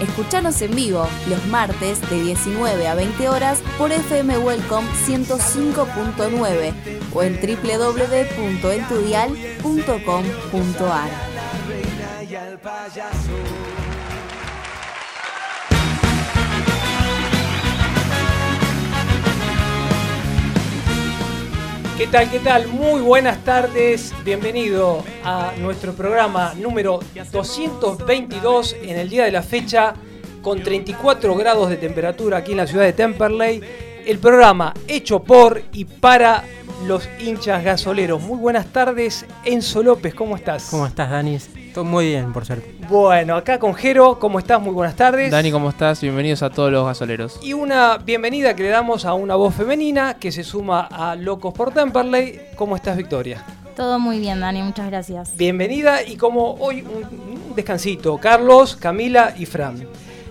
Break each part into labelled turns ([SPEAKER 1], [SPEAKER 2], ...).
[SPEAKER 1] Escuchanos en vivo los martes de 19 a 20 horas por FM Welcome 105.9 o en www.entudial.com.ar.
[SPEAKER 2] ¿Qué tal? ¿Qué tal? Muy buenas tardes. Bienvenido a nuestro programa número 222 en el día de la fecha con 34 grados de temperatura aquí en la ciudad de Temperley. El programa hecho por y para los hinchas gasoleros. Muy buenas tardes, Enzo López, ¿cómo estás?
[SPEAKER 3] ¿Cómo estás, Dani? Estoy muy bien, por ser.
[SPEAKER 2] Bueno, acá con Jero, ¿cómo estás? Muy buenas tardes.
[SPEAKER 4] Dani, ¿cómo estás? Bienvenidos a todos los gasoleros.
[SPEAKER 2] Y una bienvenida que le damos a una voz femenina que se suma a Locos por Temperley. ¿Cómo estás, Victoria?
[SPEAKER 5] Todo muy bien, Dani, muchas gracias.
[SPEAKER 2] Bienvenida y como hoy un descansito, Carlos, Camila y Fran.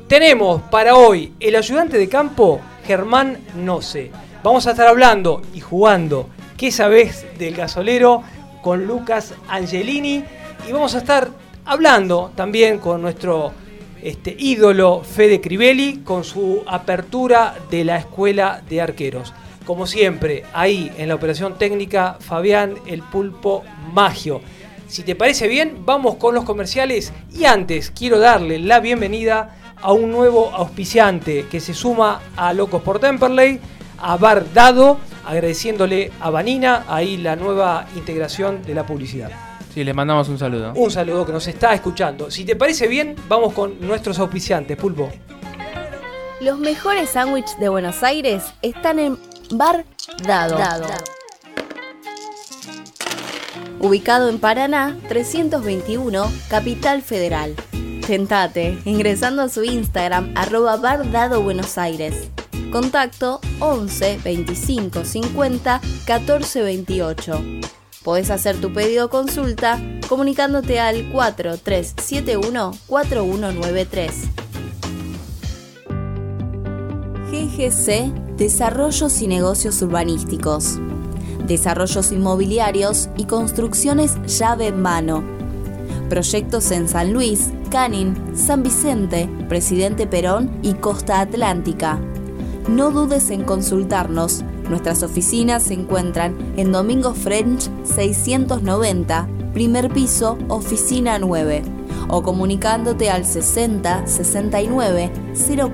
[SPEAKER 2] Tenemos para hoy el ayudante de campo, Germán Nose. Vamos a estar hablando y jugando ¿Qué sabés del gasolero? con Lucas Angelini y vamos a estar hablando también con nuestro este, ídolo Fede Crivelli con su apertura de la escuela de arqueros. Como siempre, ahí en la operación técnica, Fabián el Pulpo Magio. Si te parece bien, vamos con los comerciales y antes quiero darle la bienvenida a un nuevo auspiciante que se suma a Locos por Temperley, a Bar Dado, agradeciéndole a Vanina ahí la nueva integración de la publicidad.
[SPEAKER 4] Sí, les mandamos un saludo.
[SPEAKER 2] Un saludo que nos está escuchando. Si te parece bien, vamos con nuestros auspiciantes, Pulpo.
[SPEAKER 1] Los mejores sándwiches de Buenos Aires están en Bar Dado. Ubicado en Paraná, 321, Capital Federal. Tentate ingresando a su Instagram arroba Bar Dado Buenos Aires. Contacto 11 25 50 14 28. Podés hacer tu pedido consulta comunicándote al 4371 4193. GGC Desarrollos y Negocios Urbanísticos. Desarrollos inmobiliarios y construcciones llave en mano. Proyectos en San Luis, Canin, San Vicente, Presidente Perón y Costa Atlántica. No dudes en consultarnos. Nuestras oficinas se encuentran en Domingo French 690, primer piso, oficina 9, o comunicándote al 60 69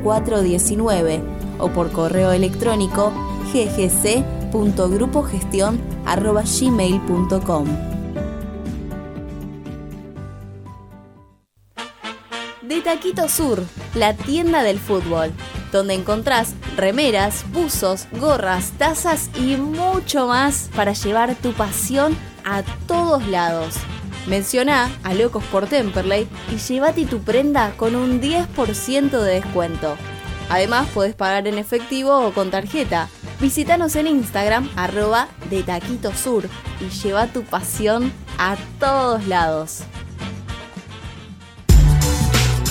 [SPEAKER 1] 0419 o por correo electrónico ggc.grupogestion.gmail.com. De Taquito Sur, la tienda del fútbol, donde encontrás remeras, buzos, gorras, tazas y mucho más para llevar tu pasión a todos lados. Menciona a Locos por Temperley y llévate tu prenda con un 10% de descuento. Además, podés pagar en efectivo o con tarjeta. Visítanos en Instagram, arroba de Taquito Sur, y lleva tu pasión a todos lados.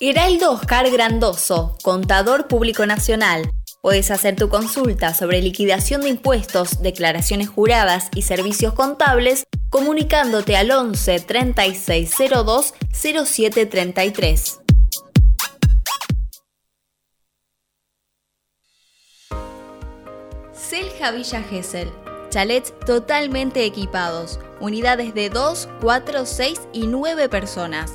[SPEAKER 1] Heraldo Oscar Grandoso, contador público nacional. Puedes hacer tu consulta sobre liquidación de impuestos, declaraciones juradas y servicios contables comunicándote al 11 3602 0733. Selja Villa Gesell, Chalets totalmente equipados, unidades de 2, 4, 6 y 9 personas.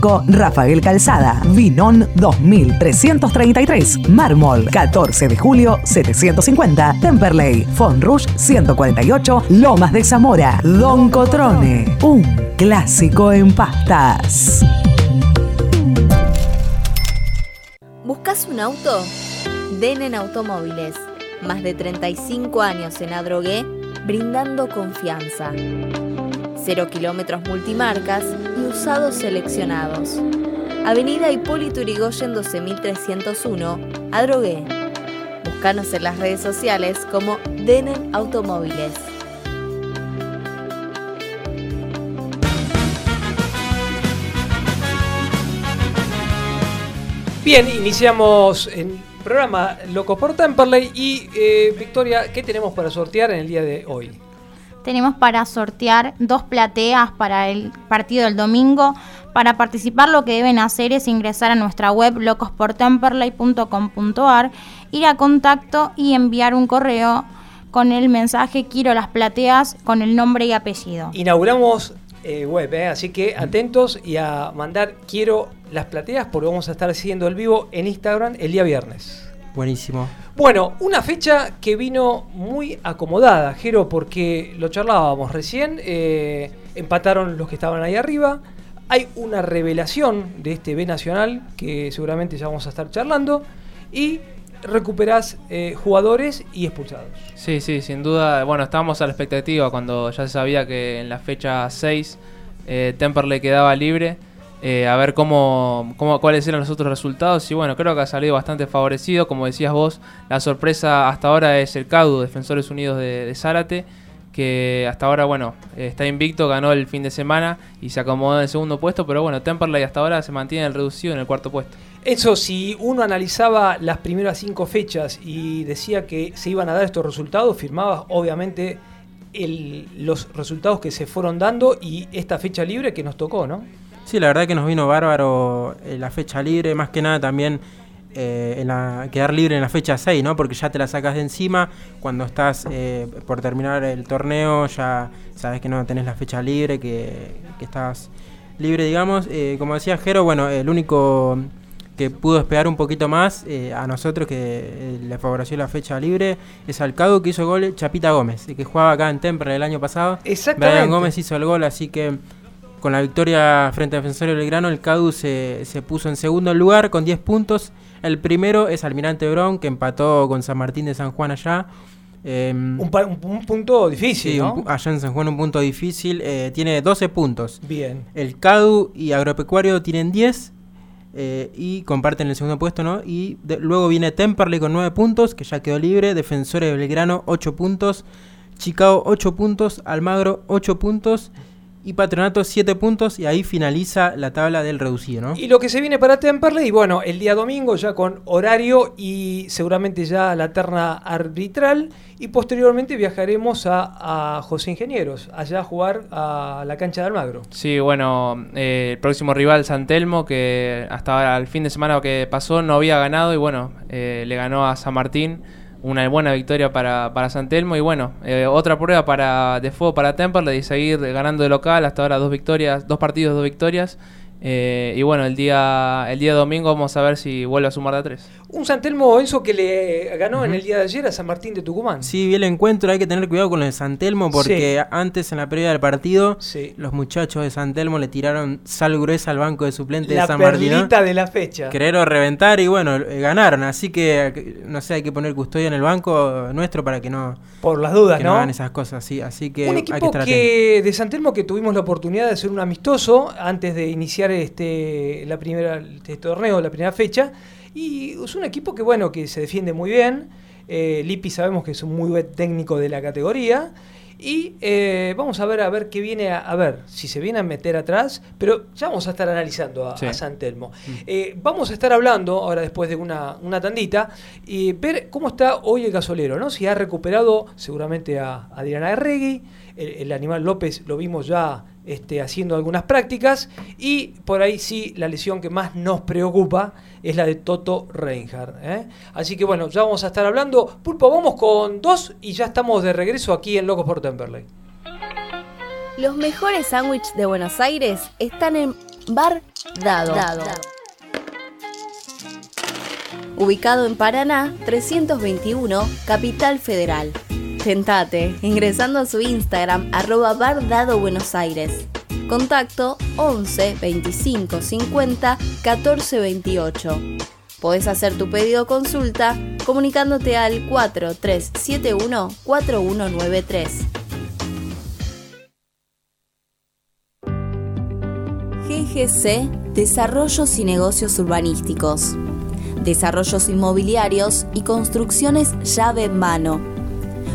[SPEAKER 6] Rafael Calzada, Vinón 2333, Mármol 14 de julio 750, Temperley, Fonrush 148, Lomas de Zamora, Don Cotrone, un clásico en pastas.
[SPEAKER 1] ¿Buscas un auto? Denen Automóviles. Más de 35 años en Adrogué, brindando confianza. Cero kilómetros multimarcas usados seleccionados. Avenida Hipólito Yrigoyen 12301, Adrogué. Búscanos en las redes sociales como Denen Automóviles.
[SPEAKER 2] Bien, iniciamos el programa Loco por Temperley y eh, Victoria, ¿qué tenemos para sortear en el día de hoy?
[SPEAKER 5] Tenemos para sortear dos plateas para el partido del domingo. Para participar lo que deben hacer es ingresar a nuestra web locosportemperley.com.ar, ir a contacto y enviar un correo con el mensaje quiero las plateas con el nombre y apellido.
[SPEAKER 2] Inauguramos eh, web, eh, así que atentos y a mandar quiero las plateas porque vamos a estar haciendo el vivo en Instagram el día viernes.
[SPEAKER 3] Buenísimo.
[SPEAKER 2] Bueno, una fecha que vino muy acomodada, Jero, porque lo charlábamos recién, eh, empataron los que estaban ahí arriba, hay una revelación de este B Nacional que seguramente ya vamos a estar charlando y recuperás eh, jugadores y expulsados.
[SPEAKER 4] Sí, sí, sin duda. Bueno, estábamos a la expectativa cuando ya se sabía que en la fecha 6 eh, Temperley quedaba libre. Eh, a ver cómo, cómo, cuáles eran los otros resultados. Y bueno, creo que ha salido bastante favorecido. Como decías vos, la sorpresa hasta ahora es el CAUDU, Defensores Unidos de, Zárate, que hasta ahora, bueno, eh, está invicto, ganó el fin de semana y se acomodó en el segundo puesto. Pero bueno, Temperley hasta ahora se mantiene el reducido en el cuarto puesto.
[SPEAKER 2] Eso, si uno analizaba las primeras cinco fechas y decía que se iban a dar estos resultados, firmaba obviamente el- los resultados que se fueron dando y esta fecha libre que nos tocó, ¿no?
[SPEAKER 3] Sí, la verdad que nos vino bárbaro eh, la fecha libre, más que nada también eh, en la, quedar libre en la fecha 6, ¿no? Porque ya te la sacas de encima, cuando estás eh, por terminar el torneo ya sabes que no tenés la fecha libre, que, que estás libre, digamos. Eh, como decía Jero, bueno, el único que pudo esperar un poquito más eh, a nosotros que eh, le favoreció la fecha libre es al Cadu que hizo gol Chapita Gómez, que jugaba acá en Temple el año pasado.
[SPEAKER 2] Exactamente.
[SPEAKER 3] Brian Gómez hizo el gol, así que con la victoria frente a Defensor Belgrano, el CADU se, se puso en segundo lugar con 10 puntos. El primero es Almirante Brown, que empató con San Martín de San Juan allá. Em,
[SPEAKER 2] Un, pa- un- un punto difícil,
[SPEAKER 3] sí,
[SPEAKER 2] ¿no?
[SPEAKER 3] un pu- allá en San Juan un punto difícil. eh, tiene 12 puntos.
[SPEAKER 2] Bien.
[SPEAKER 3] El CADU y Agropecuario tienen 10 eh, y comparten el segundo puesto, ¿no? Y de- luego viene Temperley con 9 puntos, que ya quedó libre. Defensores de Belgrano 8 puntos. Chicago 8 puntos. Almagro 8 puntos. Y Patronato 7 puntos. Y ahí finaliza la tabla del reducido, ¿no?
[SPEAKER 2] Y lo que se viene para Temperley, y bueno, el día domingo ya con horario y seguramente ya la terna arbitral. Y posteriormente viajaremos a, a José Ingenieros, allá a jugar a la cancha de Almagro.
[SPEAKER 4] Sí, bueno, eh, el próximo rival San Telmo, que hasta el fin de semana que pasó no había ganado y bueno, eh, le ganó a San Martín una buena victoria para, para San Telmo y bueno, eh, otra prueba para de fuego para Temperley y seguir ganando de local, hasta ahora dos victorias, dos partidos, dos victorias. Eh, y bueno, el día, el día domingo vamos a ver si vuelve a sumar de a tres.
[SPEAKER 2] Un San Telmo, Enzo, que le ganó en el día de ayer a San Martín de Tucumán.
[SPEAKER 3] Sí, vi el encuentro, hay que tener cuidado con el San Telmo porque antes en la previa del partido los muchachos de San Telmo le tiraron sal gruesa al banco de suplentes de San Martín.
[SPEAKER 2] La de la fecha.
[SPEAKER 3] Querer reventar y bueno, eh, ganaron, así que no sé, hay que poner custodia en el banco nuestro para que no...
[SPEAKER 2] Por las dudas,
[SPEAKER 3] que
[SPEAKER 2] ¿no?
[SPEAKER 3] hagan esas cosas, sí, así que...
[SPEAKER 2] Un equipo que, de San Telmo que tuvimos la oportunidad de hacer un amistoso antes de iniciar este, la primera, este torneo, la primera fecha. Y es un equipo que, bueno, que se defiende muy bien. Eh, Lippi sabemos que es un muy buen técnico de la categoría. Y eh, vamos a ver a ver qué viene a, ver si se viene a meter atrás, pero ya vamos a estar analizando a, San Telmo. Mm. Eh, vamos a estar hablando ahora después de una, una, tandita y ver cómo está hoy el gasolero, ¿no? Si ha recuperado seguramente a Adriana Herregui, el animal López lo vimos ya este, haciendo algunas prácticas y por ahí sí la lesión que más nos preocupa es la de Toto Reinhardt. ¿eh? Así que bueno, ya vamos a estar hablando. Pulpo, vamos con dos y ya estamos de regreso aquí en Locos por Temperley.
[SPEAKER 1] Los mejores sándwiches de Buenos Aires están en Bar Dado. Ubicado en Paraná, 321, Capital Federal. Tentate ingresando a su Instagram arroba Buenos Aires. Contacto 11 25 50 14 28. Podés hacer tu pedido o consulta comunicándote al 4371 4193. GGC Desarrollos y Negocios Urbanísticos. Desarrollos inmobiliarios y construcciones llave en mano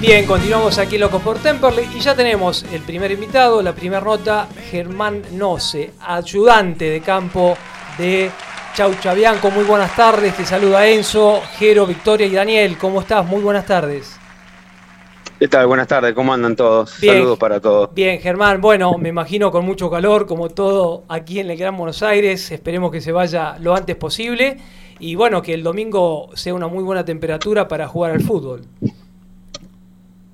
[SPEAKER 2] Bien, continuamos aquí Locos por Temperley y ya tenemos el primer invitado, la primera nota, Germán Noce, ayudante de campo de Chau Chabianco. Muy buenas tardes, te saluda Enzo, Jero, Victoria y Daniel. ¿Cómo estás? Muy buenas tardes.
[SPEAKER 7] ¿Qué tal? Buenas tardes, ¿cómo andan todos? Saludos para todos.
[SPEAKER 2] Bien, Germán, bueno, me imagino con mucho calor, como todo aquí en el Gran Buenos Aires. Esperemos que se vaya lo antes posible y bueno, que el domingo sea una muy buena temperatura para jugar al fútbol.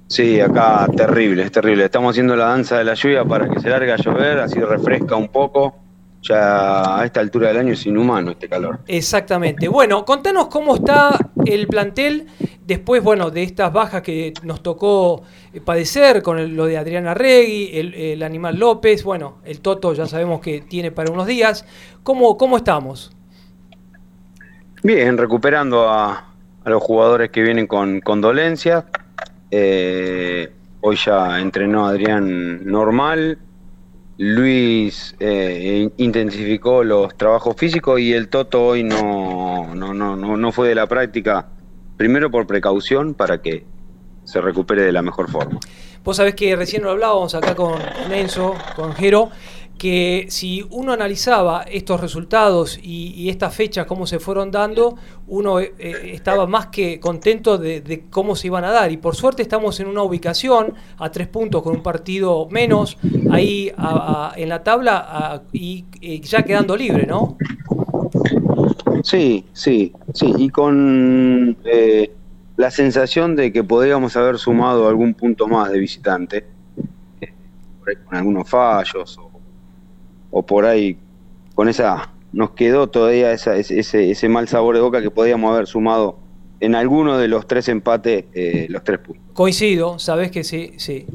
[SPEAKER 7] Sí, acá terrible, es terrible. Estamos haciendo la danza de la lluvia para que se largue a llover, así refresca un poco. Ya a esta altura del año es inhumano este calor.
[SPEAKER 2] Exactamente. Bueno, contanos cómo está el plantel después, bueno, de estas bajas que nos tocó eh, padecer con lo de Adriana Regui, el, Animal López, bueno, el Toto ya sabemos que tiene para unos días. ¿Cómo, cómo estamos?
[SPEAKER 7] Bien, recuperando a, los jugadores que vienen con, con dolencias eh, hoy ya entrenó Adrián normal. Luis eh, intensificó los trabajos físicos y el Toto hoy no, no, no, no, fue de la práctica, primero por precaución para que se recupere de la mejor forma.
[SPEAKER 2] Vos sabés que recién lo hablábamos acá con, con Enzo, con Jero, que si uno analizaba estos resultados y, estas fechas, cómo se fueron dando, uno eh, eh, estaba más que contento de, cómo se iban a dar. Y por suerte estamos en una ubicación a tres puntos con un partido menos ahí en la tabla y, ya quedando libre, ¿no?
[SPEAKER 7] Sí, sí, sí. Y con eh, la sensación de que podríamos haber sumado algún punto más de visitante, con algunos fallos o por ahí con esa nos quedó todavía ese, ese, mal sabor de boca que podíamos haber sumado en alguno de los tres empates eh, los tres puntos.
[SPEAKER 2] Coincido, sabes que sí, sí.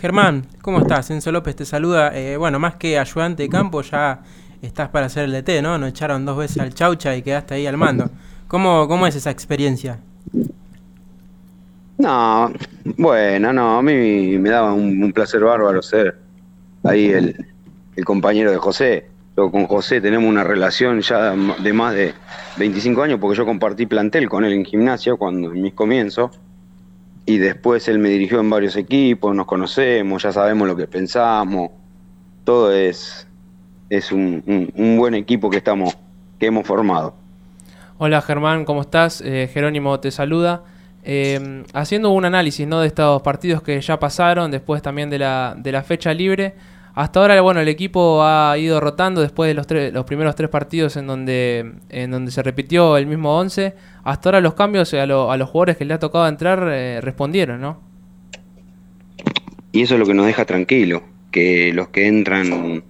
[SPEAKER 3] Germán, ¿cómo estás? Enzo López te saluda. Eh, bueno, más que ayudante de campo, ya estás para hacer el DT, ¿no? Nos echaron dos veces al Chaucha y quedaste ahí al mando. ¿Cómo, cómo es esa experiencia?
[SPEAKER 7] No, bueno, no, a mí me daba un placer bárbaro ser ahí el, el compañero de José. yo con José tenemos una relación ya de más de 25 años porque yo compartí plantel con él en gimnasia cuando en mis comienzos y después él me dirigió en varios equipos, nos conocemos, ya sabemos lo que pensamos, todo es, es un, buen equipo que estamos, que hemos formado.
[SPEAKER 4] Hola Germán, ¿cómo estás? Eh, Jerónimo te saluda. Eh, haciendo un análisis ¿no? de estos partidos que ya pasaron, después también de la, de la fecha libre. Hasta ahora, bueno, el equipo ha ido rotando después de los, los primeros tres partidos en donde, se repitió el mismo 11. Hasta ahora los cambios a, a los jugadores que le ha tocado entrar eh, respondieron, ¿no?
[SPEAKER 7] Y eso es lo que nos deja tranquilo, que los que entran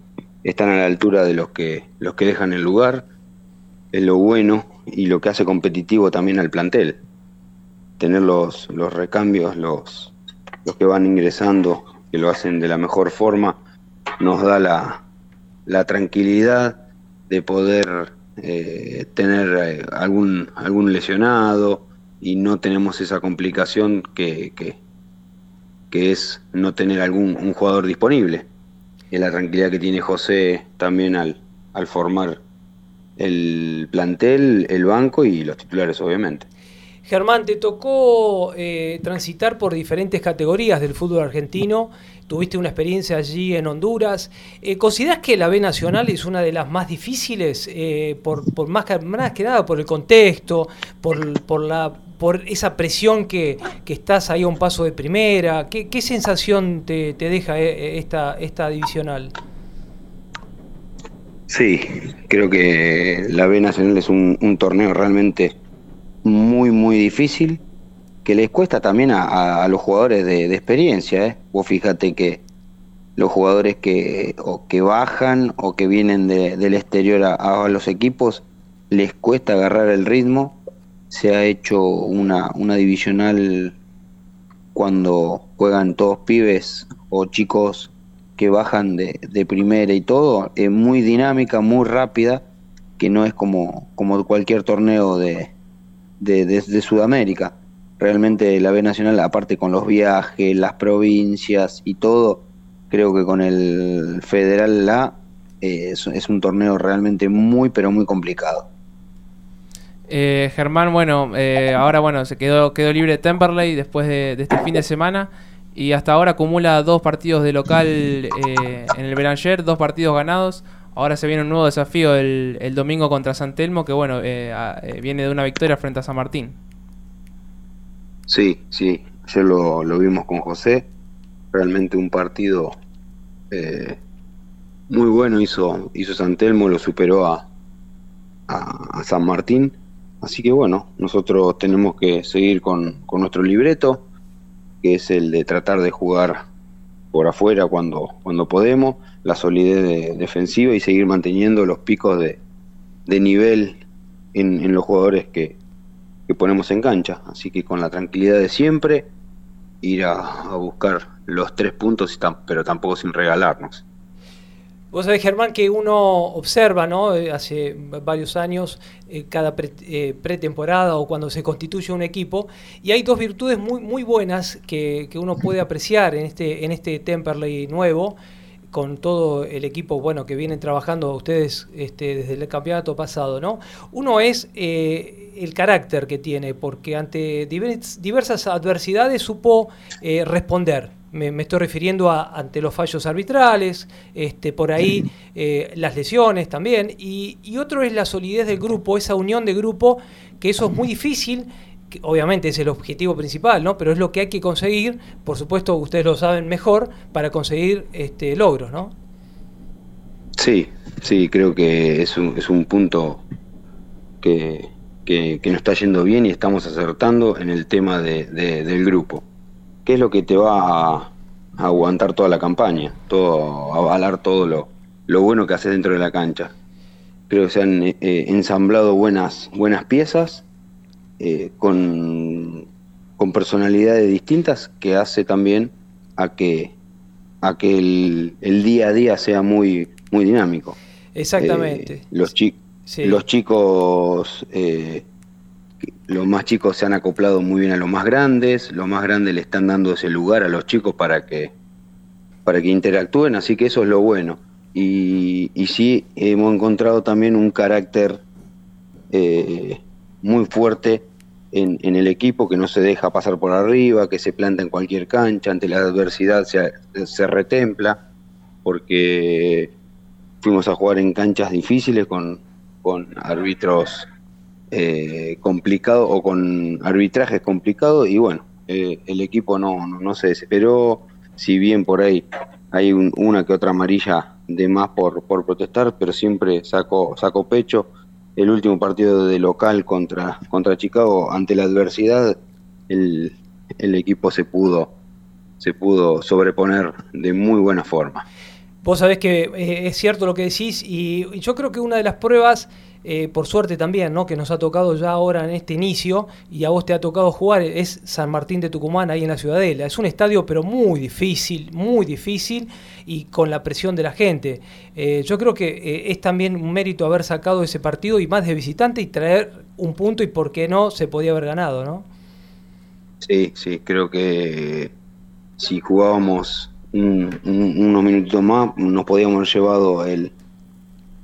[SPEAKER 7] están a la altura de los que, los que dejan el lugar, es lo bueno y lo que hace competitivo también al plantel. Tener los, los recambios, los, los que van ingresando, que lo hacen de la mejor forma nos da la, tranquilidad de poder eh, tener eh, algún, algún lesionado y no tenemos esa complicación que, que, es no tener algún un jugador disponible. Es la tranquilidad que tiene José también al, al formar el plantel, el banco y los titulares, obviamente.
[SPEAKER 2] Germán, te tocó eh, transitar por diferentes categorías del fútbol argentino tuviste una experiencia allí en Honduras. Eh, ¿Consideras que la B Nacional es una de las más difíciles, eh, por, más, que, nada por el contexto, por, esa presión que, estás ahí a un paso de primera? ¿Qué, sensación te, deja eh, esta, esta divisional?
[SPEAKER 7] Sí, creo que la B Nacional es un torneo realmente muy, muy difícil que les cuesta también a, los jugadores de, experiencia. ¿eh? Vos fíjate que los jugadores que, o que bajan o que vienen del exterior a, los equipos les cuesta agarrar el ritmo. Se ha hecho una, una divisional cuando juegan todos pibes o chicos que bajan de, primera y todo, es muy dinámica, muy rápida, que no es como, como cualquier torneo de, de Sudamérica realmente la B Nacional, aparte con los viajes, las provincias y todo, creo que con el Federal La eh, es, un torneo realmente muy, pero muy complicado.
[SPEAKER 4] Eh, Germán, bueno, eh, ahora bueno, se quedó, quedó libre Temperley después de, este fin de semana y hasta ahora acumula dos partidos de local en el Belanger, dos partidos ganados. Ahora se viene un nuevo desafío el, el domingo contra San Telmo, que bueno, viene de una victoria frente a San Martín.
[SPEAKER 7] Sí, sí, ayer lo, lo vimos con José, realmente un partido eh, muy bueno hizo, hizo San Telmo, lo superó a, a, San Martín, así que bueno, nosotros tenemos que seguir con, nuestro libreto, que es el de tratar de jugar por afuera cuando, cuando podemos, la solidez defensiva y seguir manteniendo los picos de, de nivel en, en los jugadores que, que ponemos en cancha. Así que con la tranquilidad de siempre, ir a, buscar los tres puntos, pero tampoco sin regalarnos.
[SPEAKER 2] Vos sabés, Germán, que uno observa, ¿no? Eh, hace varios años, eh, cada eh, pretemporada o cuando se constituye un equipo, y hay dos virtudes muy, muy buenas que, que uno puede apreciar en este, en este Temperley nuevo, con todo el equipo bueno que vienen trabajando ustedes este, desde el campeonato pasado, ¿no? Uno es el carácter que tiene, porque ante diversas adversidades supo eh, responder. Me, estoy refiriendo a ante los fallos arbitrales, este, por ahí eh, las lesiones también, y, y otro es la solidez del grupo, esa unión de grupo, que eso es muy difícil obviamente es el objetivo principal, ¿no? Pero es lo que hay que conseguir, por supuesto ustedes lo saben mejor, para conseguir este logros, ¿no?
[SPEAKER 7] Sí, sí, creo que es un, es un punto que, que, nos está yendo bien y estamos acertando en el tema de, del grupo. ¿Qué es lo que te va a, aguantar toda la campaña? Todo, a avalar todo lo, lo bueno que haces dentro de la cancha. Creo que se han eh, ensamblado buenas, buenas piezas eh, con, con, personalidades distintas que hace también a que, a que el, día a día sea muy, muy dinámico.
[SPEAKER 2] Exactamente.
[SPEAKER 7] Eh, los, los chicos, eh, los más chicos se han acoplado muy bien a los más grandes, los más grandes le están dando ese lugar a los chicos para que, para que interactúen, así que eso es lo bueno. y, y sí hemos encontrado también un carácter eh, muy fuerte en, en, el equipo que no se deja pasar por arriba, que se planta en cualquier cancha, ante la adversidad se, se retempla, porque fuimos a jugar en canchas difíciles con, con árbitros eh, complicados o con arbitrajes complicados y bueno, eh, el equipo no, no, no, se desesperó, si bien por ahí hay un, una que otra amarilla de más por, por protestar, pero siempre sacó, sacó pecho el último partido de local contra, contra Chicago, ante la adversidad, el, el equipo se pudo, se pudo sobreponer de muy buena forma.
[SPEAKER 2] Vos sabés que eh, es cierto lo que decís y, yo creo que una de las pruebas, eh, por suerte también, ¿no? que nos ha tocado ya ahora en este inicio y a vos te ha tocado jugar, es San Martín de Tucumán ahí en la Ciudadela. Es un estadio pero muy difícil, muy difícil y con la presión de la gente. Eh, yo creo que es también un mérito haber sacado ese partido y más de visitante y traer un punto y por qué no se podía haber ganado, ¿no?
[SPEAKER 7] Sí, sí, creo que si jugábamos un, un, unos minutos más nos podíamos haber llevado el,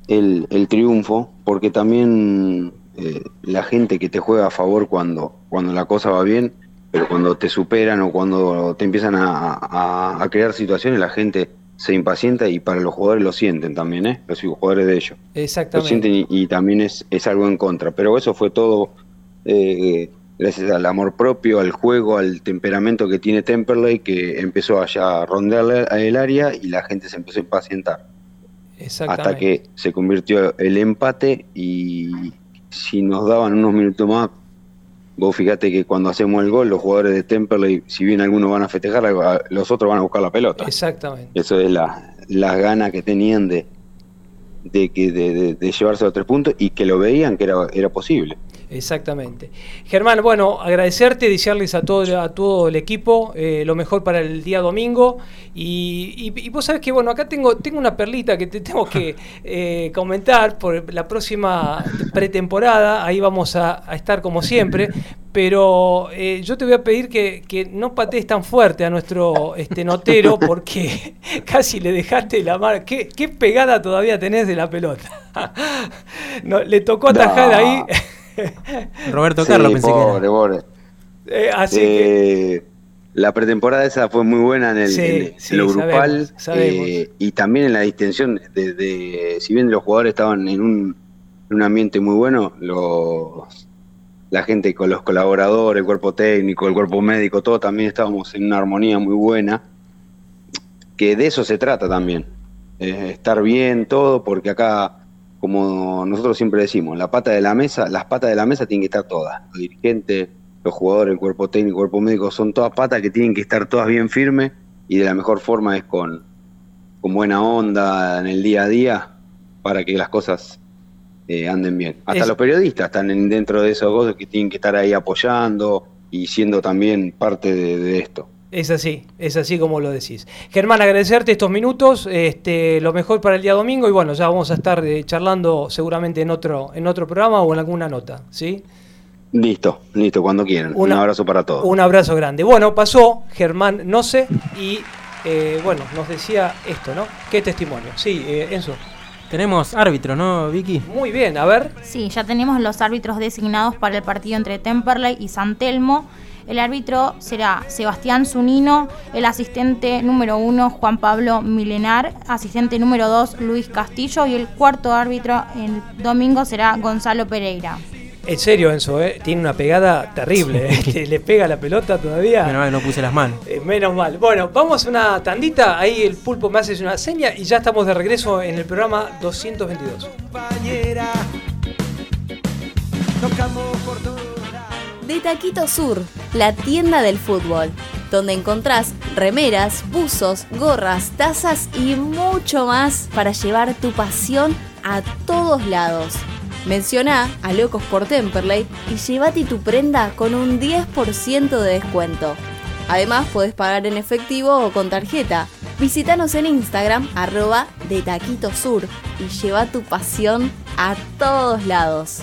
[SPEAKER 7] el, el triunfo, porque también eh, la gente que te juega a favor cuando, cuando la cosa va bien, pero cuando te superan o cuando te empiezan a, a, a crear situaciones, la gente se impacienta y para los jugadores lo sienten también, ¿eh? los jugadores de ellos.
[SPEAKER 2] Exactamente.
[SPEAKER 7] Lo sienten y, y también es, es, algo en contra, pero eso fue todo... Eh, gracias al amor propio, al juego, al temperamento que tiene Temperley, que empezó allá a rondear el área y la gente se empezó a impacientar. Hasta que se convirtió el empate y si nos daban unos minutos más, vos fíjate que cuando hacemos el gol, los jugadores de Temperley, si bien algunos van a festejar, los otros van a buscar la pelota.
[SPEAKER 2] Exactamente.
[SPEAKER 7] Eso es la, las ganas que tenían de, de, de, de, de llevarse los tres puntos y que lo veían que era, era posible.
[SPEAKER 2] Exactamente. Germán, bueno, agradecerte, desearles a todo, a todo el equipo eh, lo mejor para el día domingo. Y, y, y, vos sabés que, bueno, acá tengo, tengo una perlita que te tengo que eh, comentar por la próxima pretemporada. Ahí vamos a, a estar como siempre. Pero eh, yo te voy a pedir que, que, no patees tan fuerte a nuestro este, notero porque casi le dejaste la mano. ¿Qué, ¿Qué, pegada todavía tenés de la pelota? no, le tocó atajar no. ahí.
[SPEAKER 3] Roberto sí, Carlos pensé
[SPEAKER 7] pobre,
[SPEAKER 3] que era.
[SPEAKER 7] Pobre.
[SPEAKER 2] Eh, así
[SPEAKER 7] eh, que... La pretemporada esa fue muy buena en, el, sí, en, sí, en lo grupal
[SPEAKER 2] sabemos, sabemos.
[SPEAKER 7] Eh, y también en la distensión. De, de, si bien los jugadores estaban en un, en un ambiente muy bueno, los, la gente con los colaboradores, el cuerpo técnico, el cuerpo médico, todo también estábamos en una armonía muy buena. Que de eso se trata también. Eh, estar bien, todo, porque acá como nosotros siempre decimos, la pata de la mesa, las patas de la mesa tienen que estar todas. Los dirigentes, los jugadores, el cuerpo técnico, el cuerpo médico, son todas patas que tienen que estar todas bien firmes y de la mejor forma es con, con buena onda en el día a día para que las cosas eh, anden bien. Hasta es... los periodistas están en, dentro de esos cosas que tienen que estar ahí apoyando y siendo también parte de, de esto.
[SPEAKER 2] Es así, es así como lo decís. Germán, agradecerte estos minutos, este, lo mejor para el día domingo y bueno, ya vamos a estar eh, charlando seguramente en otro, en otro programa o en alguna nota, ¿sí?
[SPEAKER 7] Listo, listo, cuando quieran. Una, un abrazo para todos.
[SPEAKER 2] Un abrazo grande. Bueno, pasó Germán No sé y eh, bueno, nos decía esto, ¿no? ¿Qué testimonio? Sí, eh, Enzo.
[SPEAKER 3] Tenemos árbitro, ¿no, Vicky?
[SPEAKER 2] Muy bien, a ver.
[SPEAKER 5] Sí, ya tenemos los árbitros designados para el partido entre Temperley y San Telmo. El árbitro será Sebastián Zunino, el asistente número uno Juan Pablo Milenar, asistente número dos Luis Castillo y el cuarto árbitro el domingo será Gonzalo Pereira.
[SPEAKER 2] En serio, Enzo, ¿eh? tiene una pegada terrible. ¿eh? Le pega la pelota todavía.
[SPEAKER 3] Menos mal, no puse las manos.
[SPEAKER 2] Eh, menos mal. Bueno, vamos a una tandita. Ahí el pulpo me hace una seña y ya estamos de regreso en el programa 222. Compañera,
[SPEAKER 1] de Taquito Sur, la tienda del fútbol, donde encontrás remeras, buzos, gorras, tazas y mucho más para llevar tu pasión a todos lados. Menciona a Locos por Temperley y llévate tu prenda con un 10% de descuento. Además, puedes pagar en efectivo o con tarjeta. Visítanos en Instagram, arroba de Taquito Sur, y lleva tu pasión a todos lados.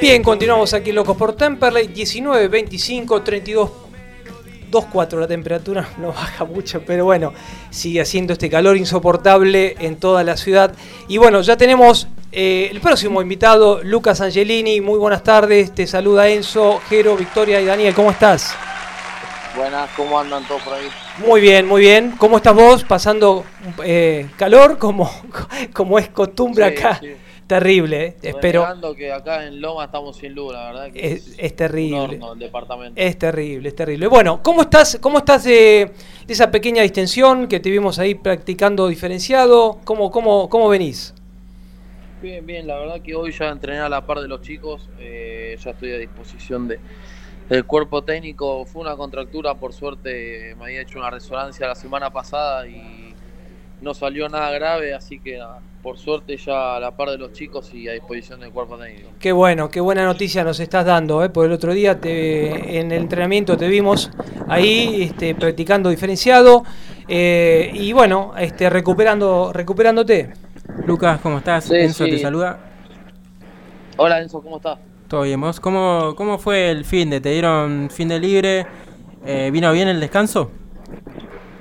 [SPEAKER 2] Bien, continuamos aquí Locos por Temperley, 19, 25, 32, 2.4 la temperatura, no baja mucho, pero bueno, sigue haciendo este calor insoportable en toda la ciudad. Y bueno, ya tenemos eh, el próximo invitado, Lucas Angelini, muy buenas tardes, te saluda Enzo, Jero, Victoria y Daniel, ¿cómo estás?
[SPEAKER 8] Buenas, ¿cómo andan todos por ahí?
[SPEAKER 2] Muy bien, muy bien. ¿Cómo estás vos? Pasando eh, calor como, como es costumbre
[SPEAKER 8] Sí,
[SPEAKER 2] acá.
[SPEAKER 8] sí.
[SPEAKER 2] Terrible, eh. espero.
[SPEAKER 8] Que acá en Loma estamos sin luz, la verdad que
[SPEAKER 2] Es, es terrible.
[SPEAKER 8] un horno el departamento.
[SPEAKER 2] Es terrible, es terrible. Bueno, ¿cómo estás, cómo estás de, de esa pequeña distensión que te vimos ahí practicando diferenciado? ¿Cómo, cómo, cómo venís?
[SPEAKER 8] Bien, bien, la verdad que hoy ya entrené a la par de los chicos, eh, ya estoy a disposición de, del cuerpo técnico. Fue una contractura, por suerte me había hecho una resonancia la semana pasada y no salió nada grave, así que nada, por suerte ya a la par de los chicos y a disposición del cuerpo técnico.
[SPEAKER 2] Qué bueno, qué buena noticia nos estás dando, ¿eh? porque el otro día te, en el entrenamiento te vimos ahí este, practicando diferenciado eh, y bueno, este, recuperando, recuperándote.
[SPEAKER 3] Lucas, ¿cómo estás?
[SPEAKER 8] Sí,
[SPEAKER 3] Enzo
[SPEAKER 8] sí.
[SPEAKER 3] te saluda.
[SPEAKER 8] Hola Enzo, ¿cómo estás?
[SPEAKER 3] Todo. ¿Cómo, cómo fue el fin de? ¿Te dieron fin de libre? Eh, ¿Vino bien el descanso?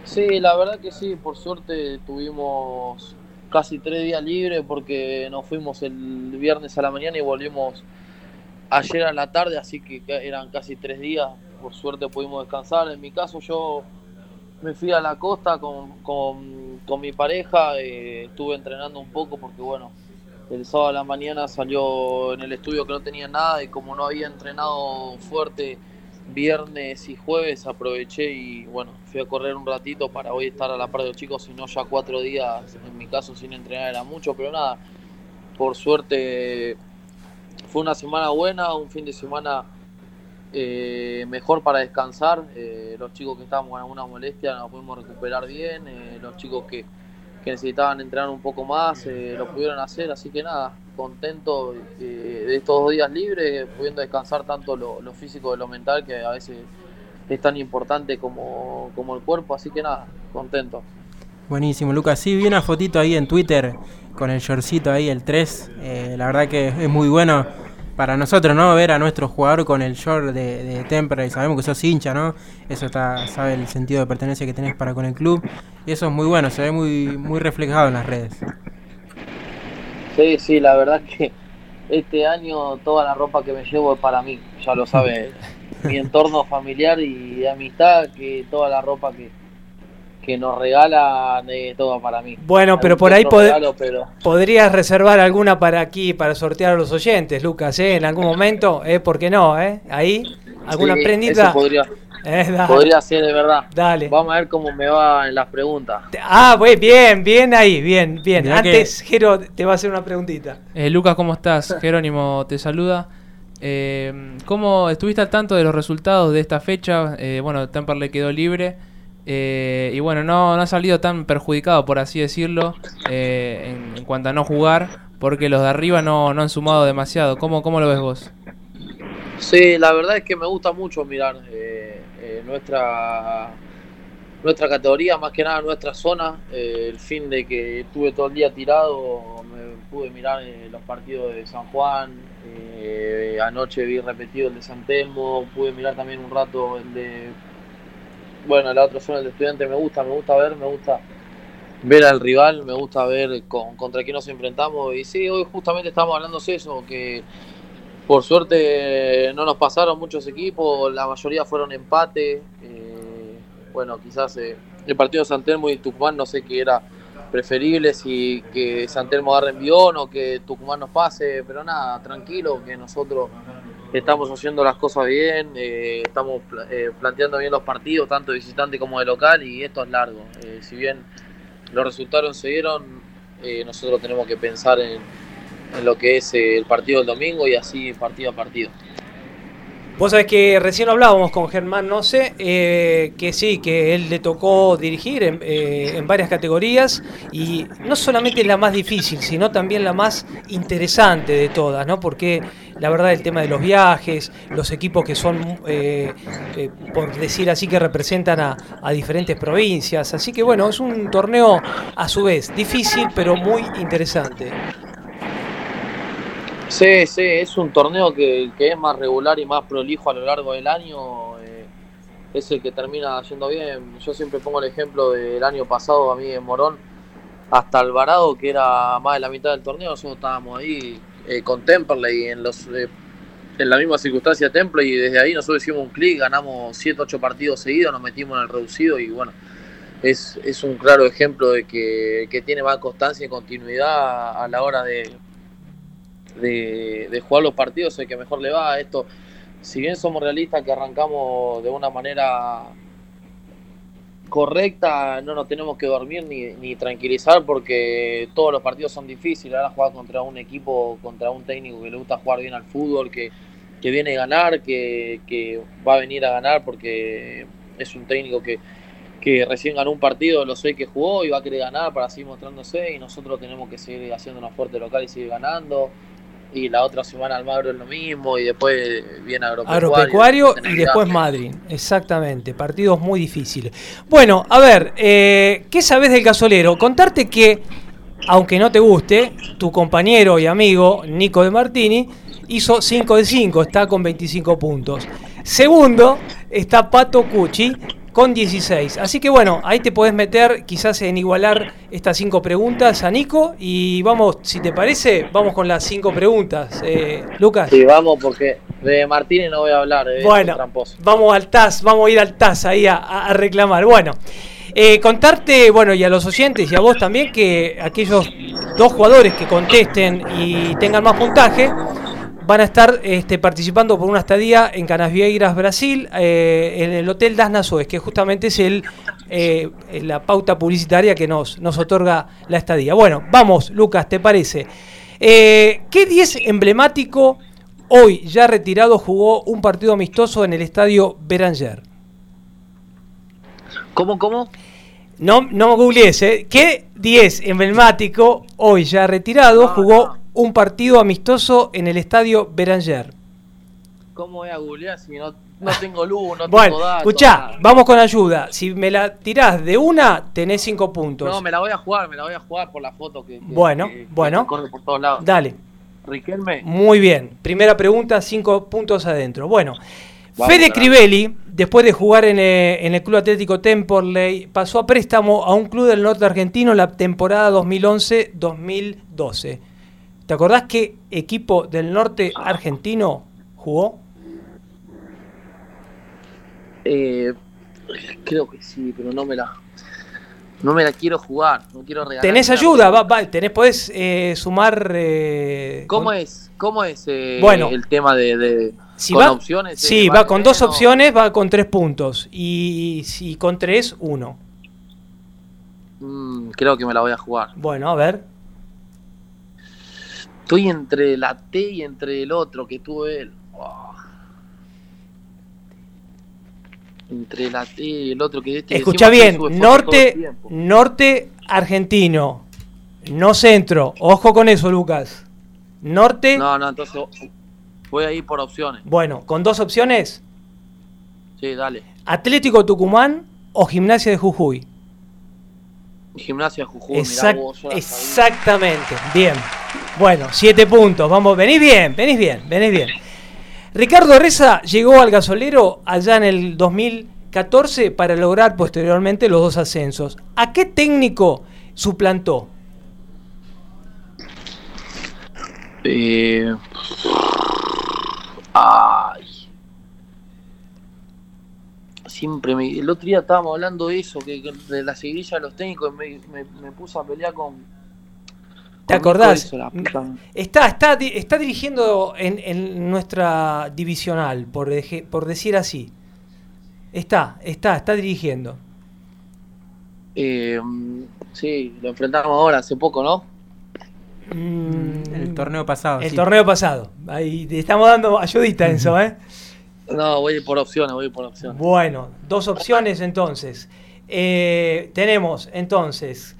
[SPEAKER 8] Sí, la verdad que sí, por suerte tuvimos casi tres días libres porque nos fuimos el viernes a la mañana y volvimos ayer a la tarde, así que eran casi tres días, por suerte pudimos descansar. En mi caso yo me fui a la costa con, con, con mi pareja, eh, estuve entrenando un poco porque bueno, el sábado a la mañana salió en el estudio que no tenía nada y como no había entrenado fuerte viernes y jueves aproveché y bueno, fui a correr un ratito para hoy estar a la par de los chicos, si no ya cuatro días, en mi caso sin entrenar era mucho, pero nada, por suerte fue una semana buena, un fin de semana eh, mejor para descansar, eh, los chicos que estaban con alguna molestia nos pudimos recuperar bien, eh, los chicos que, que necesitaban entrenar un poco más eh, lo pudieron hacer, así que nada, contento eh, de estos dos días libres, pudiendo descansar tanto lo, físico de lo mental, que a veces es tan importante como, como el cuerpo, así que nada, contento.
[SPEAKER 3] Buenísimo, Lucas. Sí, vi una fotito ahí en Twitter con el shortcito ahí, el 3. Eh, la verdad que es muy bueno para nosotros, ¿no? Ver a nuestro jugador con el short de, de Temperley. Sabemos que sos hincha, ¿no? Eso está, sabe el sentido de pertenencia que tenés para con el club. Y eso es muy bueno, se ve muy, muy reflejado en las redes.
[SPEAKER 8] Sí, sí, la verdad que este año toda la ropa que me llevo es para mí, ya lo sabe mi entorno familiar y de amistad, que toda la ropa que, que nos regalan es toda para mí.
[SPEAKER 2] Bueno, pero
[SPEAKER 8] Algún
[SPEAKER 2] por ahí
[SPEAKER 8] otro
[SPEAKER 2] pod-
[SPEAKER 8] regalo, pero
[SPEAKER 2] podrías reservar alguna para aquí, para sortear a los oyentes, Lucas, ¿eh? En algún momento, ¿eh? ¿Por qué no, eh? Ahí, alguna
[SPEAKER 8] sí,
[SPEAKER 2] prendita.
[SPEAKER 8] eso podría,
[SPEAKER 2] Eh, dale,
[SPEAKER 8] podría ser de verdad.
[SPEAKER 2] dale.
[SPEAKER 8] Vamos a ver cómo me va en las preguntas.
[SPEAKER 2] Ah, pues bien, bien ahí, bien, bien.
[SPEAKER 3] Mirá que-
[SPEAKER 2] Antes, Jero te va a hacer una preguntita.
[SPEAKER 4] Eh, Lucas, ¿cómo estás? Jerónimo te saluda. Eh, ¿Cómo estuviste al tanto de los resultados de esta fecha? Eh, bueno, Temperley quedó libre. Eh, y bueno, no, no ha salido tan perjudicado, por así decirlo, eh, en, cuanto a no jugar, porque los de arriba no, no han sumado demasiado. ¿Cómo, ¿Cómo lo ves vos?
[SPEAKER 8] Sí, la verdad es que me gusta mucho mirar eh, eh, nuestra nuestra categoría, más que nada nuestra zona. Eh, el fin de que estuve todo el día tirado, me pude mirar los partidos de San Juan. anoche vi repetido el de San Telmo, pude mirar también un rato el de. Bueno, la otra zona el de estudiantes me gusta, me gusta ver, me gusta ver al rival, me gusta ver con, contra quién nos enfrentamos. Y sí, hoy justamente estamos hablando de eso, que Por suerte no nos pasaron muchos equipos, la mayoría fueron empate. eh, bueno, quizás eh, el partido de San Telmo y Tucumán no sé qué era preferible, si que San Telmo agarre envión o que Tucumán nos pase, pero nada, tranquilo, que nosotros estamos haciendo las cosas bien, eh, estamos eh, planteando bien los partidos, tanto de visitante como de local, y esto es largo. Eh, si bien los resultados se dieron, eh, nosotros tenemos que pensar en, lo que es el partido del domingo y así partido a partido.
[SPEAKER 2] Vos sabés que recién hablábamos con Germán Noce, eh, que sí, que él le tocó dirigir en, eh, varias categorías y no solamente la más difícil, sino también la más interesante de todas, ¿no? Porque la verdad el tema de los viajes, los equipos que son, eh, por decir así, que representan a diferentes provincias. Así que bueno, es un torneo a su vez difícil, pero muy interesante.
[SPEAKER 8] Sí, sí, es un torneo que, que es más regular y más prolijo a lo largo del año. eh, es el que termina yendo bien. Yo siempre pongo el ejemplo del año pasado, a mí en Morón, hasta Alvarado, que era más de la mitad del torneo, nosotros estábamos ahí eh, con Temperley en, los, eh, en la misma circunstancia de Temperley y desde ahí nosotros hicimos un clic, ganamos 7, 8 partidos seguidos, nos metimos en el reducido y bueno, es, es un claro ejemplo de que, que tiene más constancia y continuidad a la hora de, de, de jugar los partidos, el que mejor le va. Esto, si bien somos realistas que arrancamos de una manera correcta, no nos tenemos que dormir ni, ni tranquilizar porque todos los partidos son difíciles. Ahora jugar contra un equipo, contra un técnico que le gusta jugar bien al fútbol, que, que viene a ganar, que, que va a venir a ganar porque es un técnico que, que recién ganó un partido, lo sé que jugó y va a querer ganar para seguir mostrándose y nosotros tenemos que seguir haciendo una fuerte local y seguir ganando. Y la otra semana Almagro es lo mismo y después viene Agropecuario.
[SPEAKER 2] Agropecuario y después. Madrid, exactamente, partidos muy difíciles. Bueno, a ver, eh, ¿qué sabes del gasolero? Contarte que, aunque no te guste, tu compañero y amigo Nico de Martini hizo 5 de 5, está con 25 puntos. Segundo está Pato Cucci con 16. Así que bueno, ahí te podés meter quizás en igualar estas cinco preguntas a Nico y vamos, si te parece, vamos con las cinco preguntas. Eh, Lucas.
[SPEAKER 8] Sí, vamos porque de Martínez no voy a hablar, eh,
[SPEAKER 2] Bueno, vamos al TAS, vamos a ir al TAS ahí a, a- a reclamar. Bueno, eh, contarte, bueno, y a los oyentes y a vos también, que aquellos dos jugadores que contesten y tengan más puntaje van a estar este, participando por una estadía en Canasvieiras, Brasil, eh, en el Hotel Das Nações, que justamente es el, eh, la pauta publicitaria que nos, nos otorga la estadía. Bueno, vamos, Lucas, ¿te parece? Eh, ¿Qué 10 emblemático hoy ya retirado jugó un partido amistoso en el estadio Beranger?
[SPEAKER 8] ¿Cómo, cómo?
[SPEAKER 2] No, no googlees, ¿eh? ¿Qué 10 emblemático hoy ya retirado jugó un partido amistoso en el estadio Beranger?
[SPEAKER 8] ¿Cómo voy a googlear si no, no tengo luz, no
[SPEAKER 2] Bueno,
[SPEAKER 8] tengo datos?
[SPEAKER 2] escuchá, vamos con ayuda. Si me la tirás de una, tenés 5 puntos.
[SPEAKER 8] No, me la voy a jugar, me la voy a jugar por la foto que, que-
[SPEAKER 2] Bueno,
[SPEAKER 8] que- que
[SPEAKER 2] bueno.
[SPEAKER 8] corre por todos lados.
[SPEAKER 2] Dale.
[SPEAKER 8] Riquelme,
[SPEAKER 2] Muy bien. Primera pregunta, 5 puntos adentro. Bueno, Fede. Crivelli, después de jugar en, eh, en el Club Atlético Temperley, pasó a préstamo a un club del norte argentino en la temporada 2011-2012. ¿Te acordás qué equipo del norte argentino jugó?
[SPEAKER 8] eh, creo que sí, pero no me la no me la quiero jugar, no quiero regalar.
[SPEAKER 2] ¿Tenés ayuda? Va, va, tenés, podés eh, sumar... eh,
[SPEAKER 8] ¿Cómo es? ¿Cómo es eh,
[SPEAKER 2] Bueno.
[SPEAKER 8] el tema de, de-
[SPEAKER 2] Si
[SPEAKER 8] con
[SPEAKER 2] va,
[SPEAKER 8] opciones? eh,
[SPEAKER 2] Sí,
[SPEAKER 8] ¿vale
[SPEAKER 2] va con dos opciones, va con tres puntos. Y si con tres, uno.
[SPEAKER 8] Mm, creo que me la voy a jugar.
[SPEAKER 2] Bueno, a ver.
[SPEAKER 8] Estoy entre la T y entre el otro que tuvo él. Oh. Entre la T y el otro que este.
[SPEAKER 2] Escucha bien, norte, norte argentino, no centro. Ojo con eso, Lucas. Norte,
[SPEAKER 8] No, no, entonces voy a ir por opciones.
[SPEAKER 2] bueno, con dos opciones,
[SPEAKER 8] Sí, dale.
[SPEAKER 2] Atlético Tucumán o Gimnasia de Jujuy.
[SPEAKER 8] Gimnasia Jujuy, mirá
[SPEAKER 2] Exact-
[SPEAKER 8] vos, sabía.
[SPEAKER 2] exactamente, bien. Bueno, siete puntos. Vamos, venís bien, venís bien, venís bien. Ricardo Reza llegó al gasolero allá en el 2014 para lograr posteriormente los dos ascensos. ¿A qué técnico suplantó?
[SPEAKER 8] Eh... Ay. Siempre me... El otro día estábamos hablando de eso, que, de la seguilla de los técnicos me puse a pelear con,
[SPEAKER 2] ¿Te acordás?
[SPEAKER 8] eso, la puta.
[SPEAKER 2] Está, está, está dirigiendo en, en nuestra divisional, por, deje- por decir así. Está, está, está dirigiendo.
[SPEAKER 8] Eh, sí, lo enfrentamos ahora, hace poco, ¿no?
[SPEAKER 2] Mm,
[SPEAKER 3] El torneo pasado.
[SPEAKER 2] el
[SPEAKER 3] sí.
[SPEAKER 2] torneo pasado. Ahí te estamos dando ayudita, Enzo, ¿eh?
[SPEAKER 8] No, voy por opciones, voy por opciones.
[SPEAKER 2] Bueno, dos opciones entonces. Eh, tenemos entonces,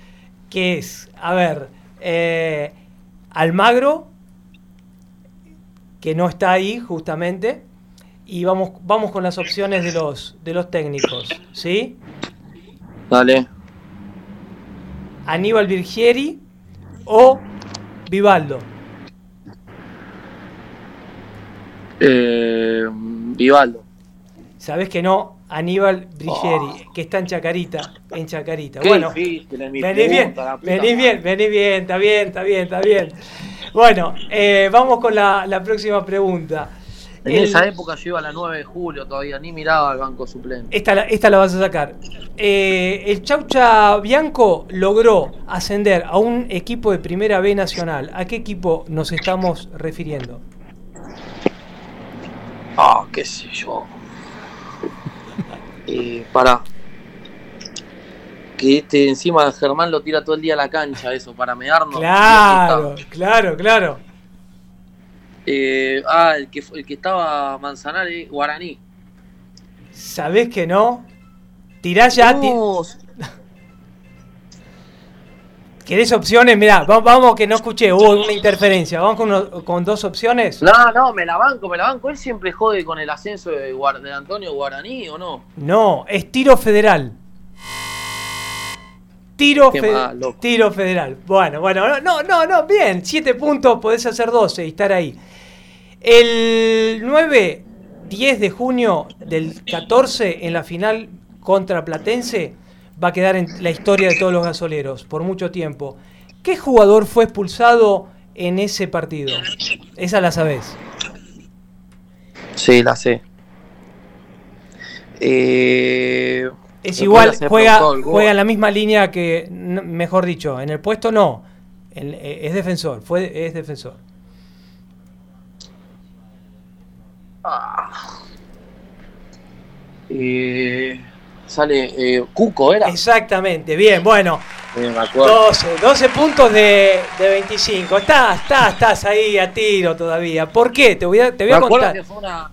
[SPEAKER 2] que es, a ver, eh, Almagro, que no está ahí justamente, y vamos, vamos con las opciones de los, de los técnicos, ¿sí?
[SPEAKER 8] Dale.
[SPEAKER 2] Aníbal Virgieri o Vivaldo.
[SPEAKER 8] Eh, Vivaldo.
[SPEAKER 2] Sabes que no, Aníbal Virgieri, que está en Chacarita, en Chacarita.
[SPEAKER 8] Qué
[SPEAKER 2] bueno,
[SPEAKER 8] difícil es mi
[SPEAKER 2] venís bien,
[SPEAKER 8] pregunta,
[SPEAKER 2] venís bien, venís bien, está bien, está bien, está bien. Bueno, eh, vamos con la, la próxima pregunta.
[SPEAKER 8] En
[SPEAKER 2] El-
[SPEAKER 8] esa época yo iba a la 9 de julio todavía, ni miraba al banco suplente.
[SPEAKER 2] esta, la- esta la vas a sacar. Eh, el Chaucha Bianco logró ascender a un equipo de Primera B Nacional. ¿A qué equipo nos estamos refiriendo?
[SPEAKER 8] Ah, qué sé yo. Eh, pará. Que este encima Germán lo tira todo el día a la cancha, eso, para mearnos.
[SPEAKER 2] Claro, claro, claro.
[SPEAKER 8] Eh, ah, el que, el que estaba Manzanares, Guaraní.
[SPEAKER 2] ¿Sabés que no? Tirá ya. ti-
[SPEAKER 8] No,
[SPEAKER 2] ¿Querés opciones? Mirá, va- vamos que no escuché, hubo una interferencia. Vamos con, uno- con dos opciones.
[SPEAKER 8] no, no, me la banco, me la banco. Él siempre jode con el ascenso de, Guar- de Antonio Guaraní, ¿o no?
[SPEAKER 2] No, es tiro federal. Tiro, fe-
[SPEAKER 8] mal,
[SPEAKER 2] tiro federal. Bueno, bueno, no, no, no, bien. Siete puntos, podés hacer 12 y estar ahí. El 9, 10 de junio del 14 en la final contra Platense va a quedar en la historia de todos los gasoleros por mucho tiempo. ¿Qué jugador fue expulsado en ese partido? Esa la sabés.
[SPEAKER 8] Sí, la sé. Eh,
[SPEAKER 2] Es
[SPEAKER 8] ¿me
[SPEAKER 2] igual, juega, juega en la misma línea que, mejor dicho, en el puesto no. En- eh, es defensor, fue, es defensor.
[SPEAKER 8] Ah. Eh, sale eh, Cuco, ¿era?
[SPEAKER 2] Exactamente, bien, bueno.
[SPEAKER 8] Eh, me acuerdo.
[SPEAKER 2] 12, 12 puntos de, de 25. Estás, estás, estás ahí a tiro todavía. ¿Por qué? Te voy a, te voy
[SPEAKER 8] Me
[SPEAKER 2] a contar.
[SPEAKER 8] que fue una,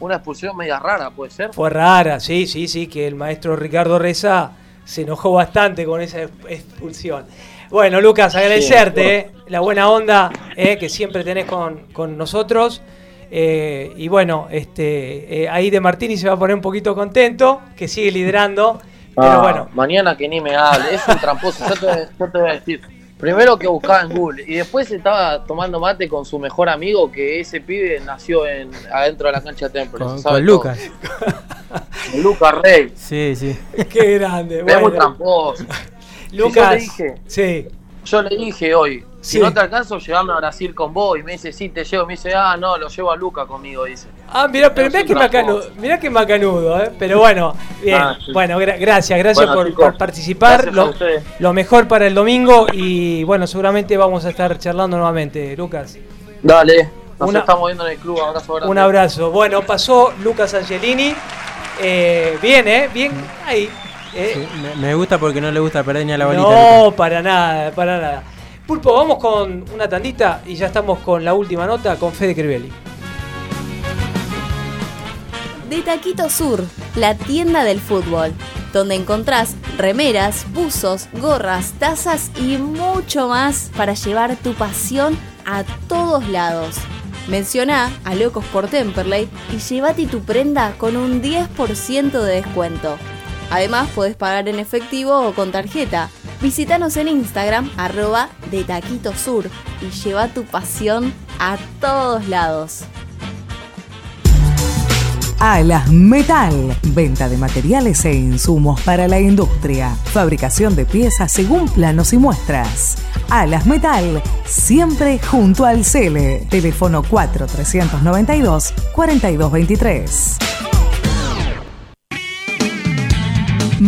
[SPEAKER 8] una expulsión media rara, ¿puede ser?
[SPEAKER 2] Fue rara, sí, sí, sí, que el maestro Ricardo Reza se enojó bastante con esa expulsión. Bueno, Lucas, agradecerte eh, la buena onda eh, que siempre tenés con, con nosotros. Eh, y bueno, este, eh, ahí de Martini se va a poner un poquito contento, que sigue liderando. Pero
[SPEAKER 8] Ah,
[SPEAKER 2] bueno,
[SPEAKER 8] Mañana que ni me hable, es un tramposo, yo te, yo te voy a decir. Primero que buscaba en Google y después estaba tomando mate con su mejor amigo que ese pibe nació en adentro de la cancha de Temple.
[SPEAKER 3] Con, con. Lucas.
[SPEAKER 8] Con Lucas Rey.
[SPEAKER 3] Sí, sí.
[SPEAKER 2] qué grande.
[SPEAKER 8] Es muy
[SPEAKER 2] Bueno,
[SPEAKER 8] tramposo.
[SPEAKER 2] Lucas,
[SPEAKER 8] yo le dije,
[SPEAKER 2] sí,
[SPEAKER 8] yo le dije hoy, si
[SPEAKER 2] Sí.
[SPEAKER 8] no te alcanzo, llévame a Brasil con vos. Y me dice, sí, te llevo. Me dice, ah, no, lo llevo a Luca conmigo, dice.
[SPEAKER 2] Ah, mirá, pero mirá que, macanudo, mirá que macanudo, ¿eh? Pero bueno, bien.
[SPEAKER 8] Ah, sí.
[SPEAKER 2] Bueno, gra- gracias, gracias
[SPEAKER 8] Bueno,
[SPEAKER 2] por,
[SPEAKER 8] chicos,
[SPEAKER 2] por participar.
[SPEAKER 8] gracias
[SPEAKER 2] Lo, mejor para el domingo y bueno, seguramente vamos a estar charlando nuevamente, Lucas.
[SPEAKER 8] Dale, nos
[SPEAKER 2] Una-
[SPEAKER 8] estamos viendo en el club. Abrazo grande.
[SPEAKER 2] Un abrazo. Bueno, pasó Lucas Angelini. Eh, bien, ¿eh? Bien ahí. eh.
[SPEAKER 3] Sí, me, gusta porque no le gusta perder ni a la bolita. Lucas.
[SPEAKER 2] No, para nada, para nada. Pulpo, vamos con una tandita y ya estamos con la última nota con Fede Crivelli.
[SPEAKER 1] De Taquito Sur, la tienda del fútbol, donde encontrás remeras, buzos, gorras, tazas y mucho más para llevar tu pasión a todos lados. Menciona a Locos por Temperley y llévate tu prenda con un 10% de descuento. Además, podés pagar en efectivo o con tarjeta. Visítanos en Instagram, arroba de Taquito y lleva tu pasión a todos lados.
[SPEAKER 6] Alas Metal. Venta de materiales e insumos para la industria. Fabricación de piezas según planos y muestras. Alas Metal, siempre junto al Cele. Teléfono 4392 4223.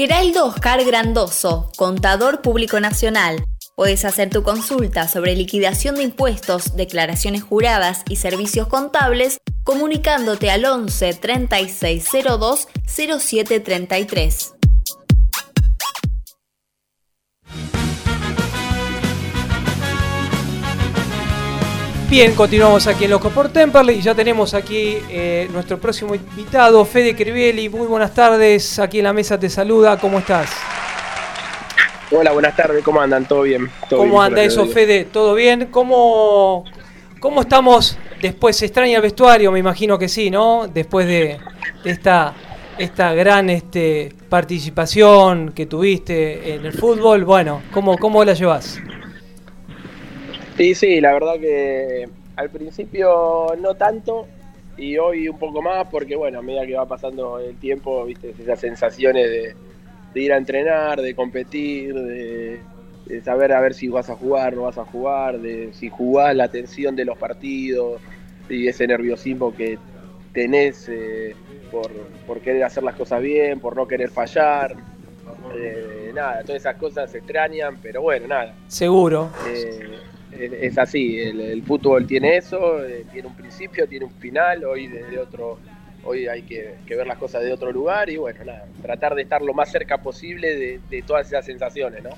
[SPEAKER 1] Heraldo Oscar Grandoso, Contador Público Nacional. Puedes hacer tu consulta sobre liquidación de impuestos, declaraciones juradas y servicios contables comunicándote al 11 3602 0733.
[SPEAKER 2] Bien, continuamos aquí en Loco por Temperley y ya tenemos aquí eh, nuestro próximo invitado, Fede Crivelli. Muy buenas tardes, aquí en la mesa te saluda, ¿cómo estás?
[SPEAKER 9] Hola, buenas tardes, ¿cómo andan? ¿Todo bien? ¿Todo
[SPEAKER 2] ¿Cómo
[SPEAKER 9] bien,
[SPEAKER 2] anda eso. Fede? ¿Todo bien? ¿Cómo, ¿Cómo estamos después? ¿Se extraña el vestuario? Me imagino que sí, ¿no? Después de, de esta, esta gran este, participación que tuviste en el fútbol, bueno, ¿cómo, cómo la llevas?
[SPEAKER 9] Sí, sí, la verdad que al principio no tanto y hoy un poco más porque, bueno, a medida que va pasando el tiempo, viste, esas sensaciones de, de ir a entrenar, de competir, de, de saber a ver si vas a jugar, no vas a jugar, de si jugás, la tensión de los partidos y ese nerviosismo que tenés eh, por, por querer hacer las cosas bien, por no querer fallar. Eh, nada, todas esas cosas se extrañan, pero bueno, nada.
[SPEAKER 2] Seguro.
[SPEAKER 9] Eh, es, así, el, el fútbol tiene eso, eh, tiene un principio, tiene un final, hoy desde otro, hoy hay que, ver las cosas de otro lugar y bueno, nada, tratar de estar lo más cerca posible de, todas esas sensaciones, ¿no?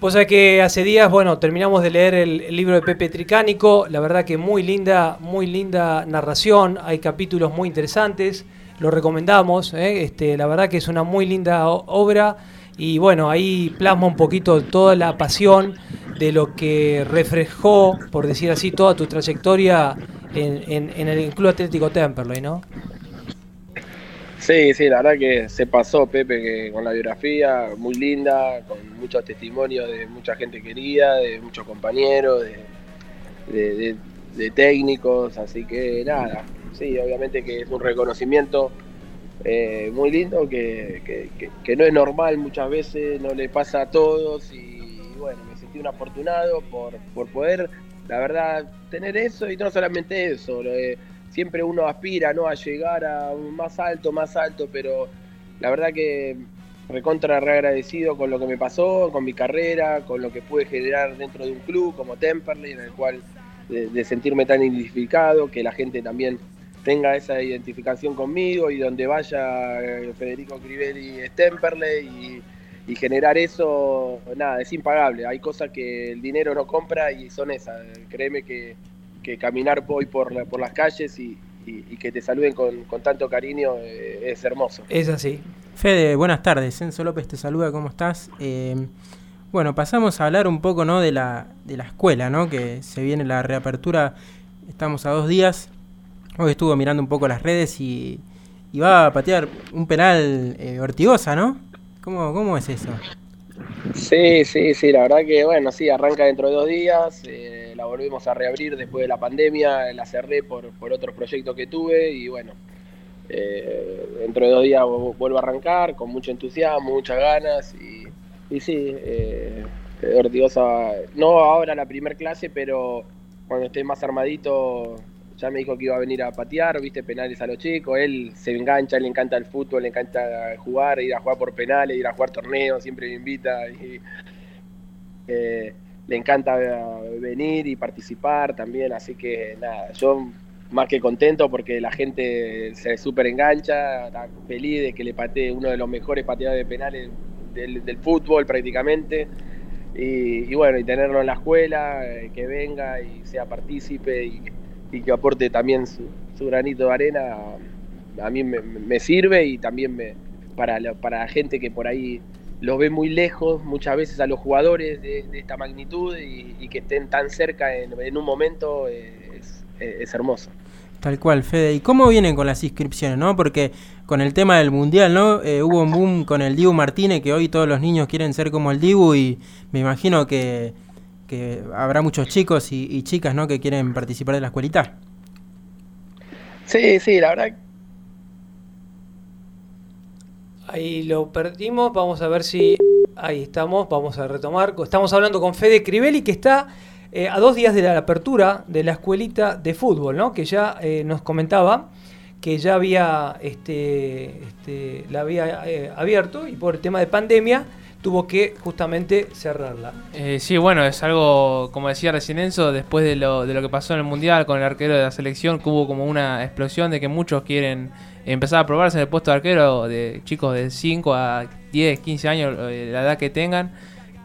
[SPEAKER 2] Vos sabés que hace días, bueno, terminamos de leer el, libro de Pepe Tricánico, la verdad que muy linda, muy linda narración, hay capítulos muy interesantes, lo recomendamos, ¿eh? este, la verdad que es una muy linda obra y bueno, ahí plasma un poquito toda la pasión de lo que reflejó, por decir así, toda tu trayectoria en, el Club Atlético Temperley, ¿no?
[SPEAKER 9] Sí, sí, la verdad que se pasó Pepe que con la biografía, muy linda, con muchos testimonios de mucha gente querida, de muchos compañeros, de- de técnicos, así que nada, sí, obviamente que es un reconocimiento eh, muy lindo que, que- que- no es normal muchas veces, no le pasa a todos y bueno, me sentí un afortunado por, por poder, la verdad, tener eso y no solamente eso, siempre uno aspira ¿no? a llegar a un más alto, más alto, pero la verdad que recontra re agradecido con lo que me pasó, con mi carrera, con lo que pude generar dentro de un club como Temperley, en el cual de sentirme tan identificado, que la gente también tenga esa identificación conmigo y donde vaya eh, Federico Crivelli es Temperley y, y generar eso, nada, es impagable. Hay cosas que el dinero no compra y son esas. Créeme que, que caminar hoy por, la- por las calles y, y- y que te saluden con, con tanto cariño eh, es hermoso.
[SPEAKER 2] Es así.
[SPEAKER 3] Fede, buenas tardes. Enzo López te saluda, ¿cómo estás? Eh, bueno, pasamos a hablar un poco ¿no? de, la, de la escuela, ¿no? que se viene la reapertura, estamos a dos días. Hoy estuve mirando un poco las redes y, y va a patear un penal eh, ¿no? ¿Cómo, ¿Cómo es eso?
[SPEAKER 9] Sí, sí, sí, la verdad que bueno, sí, arranca dentro de dos días, eh, la volvemos a reabrir después de la pandemia, la cerré por, por otros proyectos que tuve y bueno, eh, dentro de dos días vu- vuelvo a arrancar con mucho entusiasmo, muchas ganas y, y sí, eh, Ortigosa, no ahora la primer clase, pero cuando esté más armadito ya me dijo que iba a venir a patear, viste, penales a los chicos, él se engancha, le encanta el fútbol, le encanta jugar, ir a jugar por penales, ir a jugar torneos, siempre me invita y eh, le encanta venir y participar también, así que nada, yo más que contento porque la gente se súper engancha, está feliz de que le patee uno de los mejores pateadores de penales del, del fútbol prácticamente. Y, y bueno, y tenerlo en la escuela, eh, que venga y sea partícipe y, y que aporte también su, su granito de arena, a mí me, sirve y también me, para, la, para la gente que por ahí los ve muy lejos, muchas veces a los jugadores de, esta magnitud y, que estén tan cerca en, un momento eh, es, es hermoso.
[SPEAKER 3] Tal cual, Fede. ¿Y cómo vienen con las inscripciones, no? Porque con el tema del mundial, ¿no? Eh, hubo un boom con el Dibu Martínez, que hoy todos los niños quieren ser como el Dibu y me imagino que, que habrá muchos chicos y, y chicas, ¿no? Que quieren participar de la escuelita.
[SPEAKER 9] Sí, sí, la verdad.
[SPEAKER 2] Ahí lo perdimos, vamos a ver si... Ahí estamos, vamos a retomar. Estamos hablando con Fede Crivelli, que está eh, a dos días de la apertura de la escuelita de fútbol, ¿no? Que ya eh, nos comentaba que ya había, este, este, la había eh, abierto y por el tema de pandemia tuvo que justamente cerrarla.
[SPEAKER 4] Eh, sí, bueno, es algo, como decía recién Enzo, después de lo, de lo que pasó en el Mundial con el arquero de la selección, que hubo como una explosión de que muchos quieren empezar a probarse en el puesto de arquero de chicos de 5 a 10, 15 años, eh, la edad que tengan.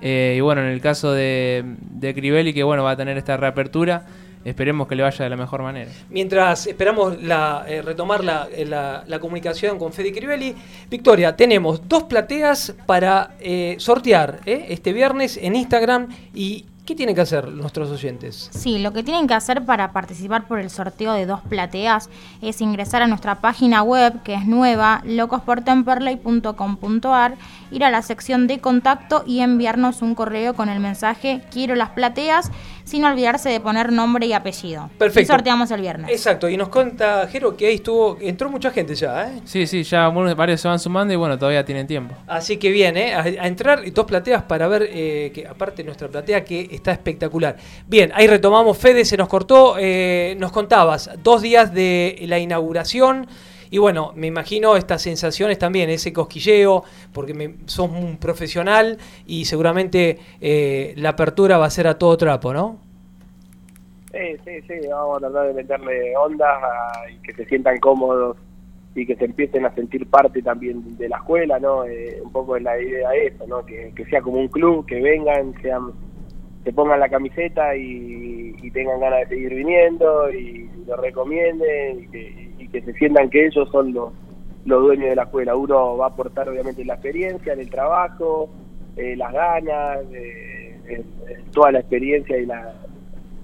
[SPEAKER 4] Eh, y bueno, en el caso de, de Crivelli, que bueno, va a tener esta reapertura, esperemos que le vaya de la mejor manera.
[SPEAKER 2] Mientras esperamos la, eh, retomar la, eh, la- la comunicación con Fede Crivelli, Victoria, tenemos dos plateas para eh, sortear eh, este viernes en Instagram. ¿Y qué tienen que hacer nuestros oyentes?
[SPEAKER 5] Sí, lo que tienen que hacer para participar por el sorteo de dos plateas es ingresar a nuestra página web, que es nueva, locosportemperley.com.ar, ir a la sección de contacto y enviarnos un correo con el mensaje quiero las plateas, sin olvidarse de poner nombre y apellido.
[SPEAKER 2] Perfecto.
[SPEAKER 5] Y sorteamos el viernes.
[SPEAKER 2] Exacto, y nos cuenta Jero que ahí estuvo, entró mucha gente ya, ¿eh?
[SPEAKER 4] Sí, sí, ya algunos- varios se van sumando y bueno, todavía tienen tiempo.
[SPEAKER 2] Así que bien, ¿eh? a, a entrar y dos plateas para ver, eh, que aparte nuestra platea que está espectacular. Bien, ahí retomamos, Fede, se nos cortó, eh, nos contabas, dos días de la inauguración. Y bueno, me imagino estas sensaciones también, ese cosquilleo, porque me, sos un profesional y seguramente eh, la apertura va a ser a todo trapo, ¿no?
[SPEAKER 9] Sí, sí, sí, vamos a tratar de meterle ondas a- y que se sientan cómodos y que se empiecen a sentir parte también de la escuela, ¿no? Eh, un poco es la idea eso, ¿no? Que, sea como un club, que vengan, sean, se pongan la camiseta y, y tengan ganas de seguir viniendo y, lo recomienden y que, y que se sientan que ellos son los, los dueños de la escuela. Uno va a aportar obviamente la experiencia, en el trabajo, eh, las ganas, eh, toda la experiencia y la,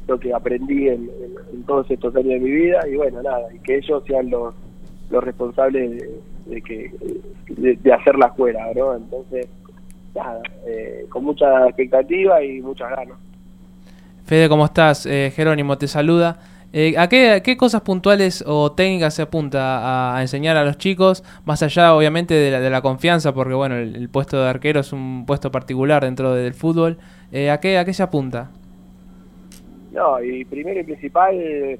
[SPEAKER 9] lo que aprendí en, todos estos años de mi vida y bueno nada y que ellos sean los, los responsables de, de que de, de hacer la escuela ¿no? entonces nada eh, con mucha expectativa y muchas ganas
[SPEAKER 4] Fede, ¿cómo estás? Eh, Jerónimo te saluda. Eh, ¿a, qué, cosas puntuales o técnicas se apunta a, a enseñar a los chicos? Más allá, obviamente, de la, de la confianza, porque bueno, el, puesto de arquero es un puesto particular dentro del fútbol. Eh, ¿a, qué, ¿A qué se apunta?
[SPEAKER 9] no y primero y principal eh,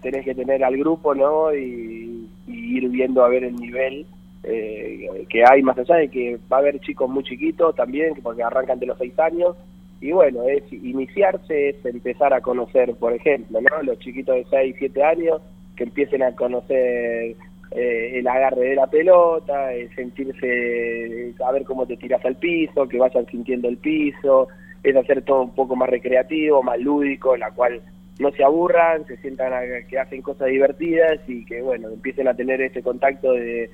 [SPEAKER 9] tenés que tener al grupo no y, y ir viendo a ver el nivel eh, que hay más allá de que va a haber chicos muy chiquitos también porque arrancan de los seis años y bueno es iniciarse es empezar a conocer por ejemplo no los chiquitos de 6, 7 años que empiecen a conocer eh, el agarre de la pelota eh, sentirse a ver cómo te tiras al piso que vayan sintiendo el piso es hacer todo un poco más recreativo más lúdico en la cual no se aburran se sientan a que hacen cosas divertidas y que bueno empiecen a tener ese contacto de,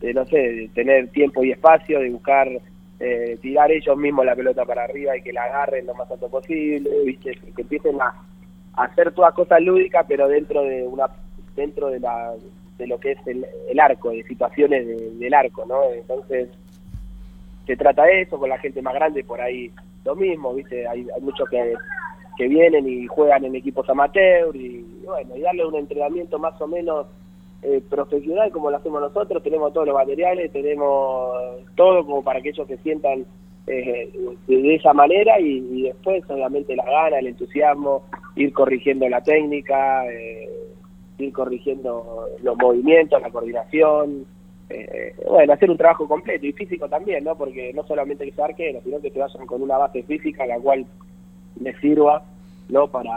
[SPEAKER 9] de no sé de tener tiempo y espacio de buscar eh, tirar ellos mismos la pelota para arriba y que la agarren lo más alto posible, ¿viste? que empiecen a, hacer todas cosas lúdicas, pero dentro de una dentro de la de lo que es el, el arco, de situaciones de- del arco, ¿no? Entonces se trata de eso, con la gente más grande por ahí lo mismo, ¿viste? Hay, hay muchos que vienen y juegan en equipos amateur y bueno, y darle un entrenamiento más o menos eh, profesional como lo hacemos nosotros, tenemos todos los materiales, tenemos todo como para que ellos se sientan eh, de, esa manera y, después obviamente la gana, el entusiasmo, ir corrigiendo la técnica, eh, ir corrigiendo los movimientos, la coordinación, eh, bueno, hacer un trabajo completo y físico también, ¿no? Porque no solamente que sea arquero, sino que se vayan con una base física la cual les sirva, ¿no? Para,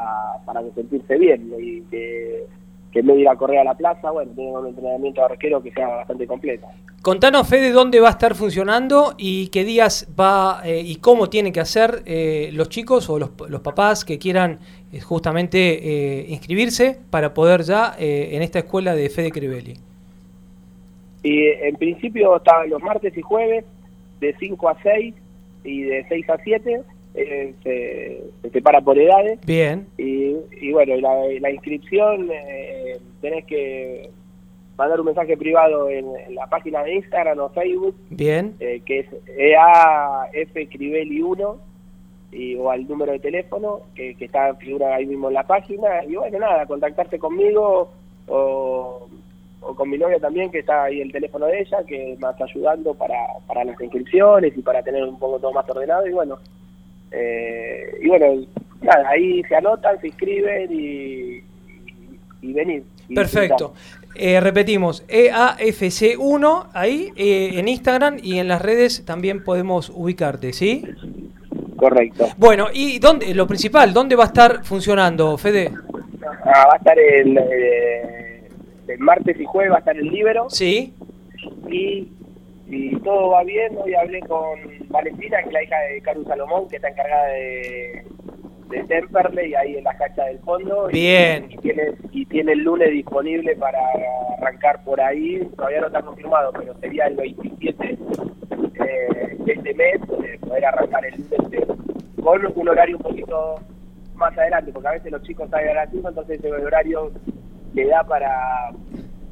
[SPEAKER 9] para sentirse bien y que, que en vez de ir a correr a la plaza, bueno, tengan un entrenamiento de arquero que sea bastante completo.
[SPEAKER 2] Contanos, Fede, dónde va a estar funcionando y qué días va eh, y cómo tienen que hacer eh, los chicos o los, los papás que quieran eh, justamente eh, inscribirse para poder ya eh, en esta escuela de Fede Crivelli.
[SPEAKER 9] Y en principio está los martes y jueves de 5 a 6 y de 6 a 7 eh, se, se separa por edades
[SPEAKER 2] Bien.
[SPEAKER 9] y, y bueno, la, la inscripción eh, tenés que mandar un mensaje privado en, en la página de Instagram o Facebook,
[SPEAKER 2] Bien.
[SPEAKER 9] eh, que es EAF Crivelli 1, y, o al número de teléfono, que, que está figura ahí mismo en la página. Y bueno, nada, contactarse conmigo o, o con mi novia también, que está ahí el teléfono de ella, que me está ayudando para, para las inscripciones y para tener un poco todo más ordenado. Y bueno, eh, y bueno, nada, ahí se anotan, se inscriben y, y, y venir. y
[SPEAKER 2] Perfecto. Eh, repetimos, EAFC1 ahí eh, en Instagram y en las redes también podemos ubicarte, ¿sí?
[SPEAKER 9] Correcto.
[SPEAKER 2] Bueno, y dónde, lo principal, ¿dónde va a estar funcionando, Fede?
[SPEAKER 9] Ah, va a estar el, eh, el martes y jueves, va a estar el Libero.
[SPEAKER 2] Sí.
[SPEAKER 9] Y si todo va bien, hoy hablé con Valentina, que es la hija de Carlos Salomón, que está encargada de, de Temperley, ahí en la cancha del fondo. Y-
[SPEAKER 2] Bien.
[SPEAKER 9] Y, tiene, y tiene el lunes disponible para arrancar por ahí. Todavía no está confirmado, pero sería el 27 eh, de este mes, eh, poder arrancar el lunes eh, con un horario un poquito más adelante, porque a veces los chicos salen a las 5, entonces el horario le da para,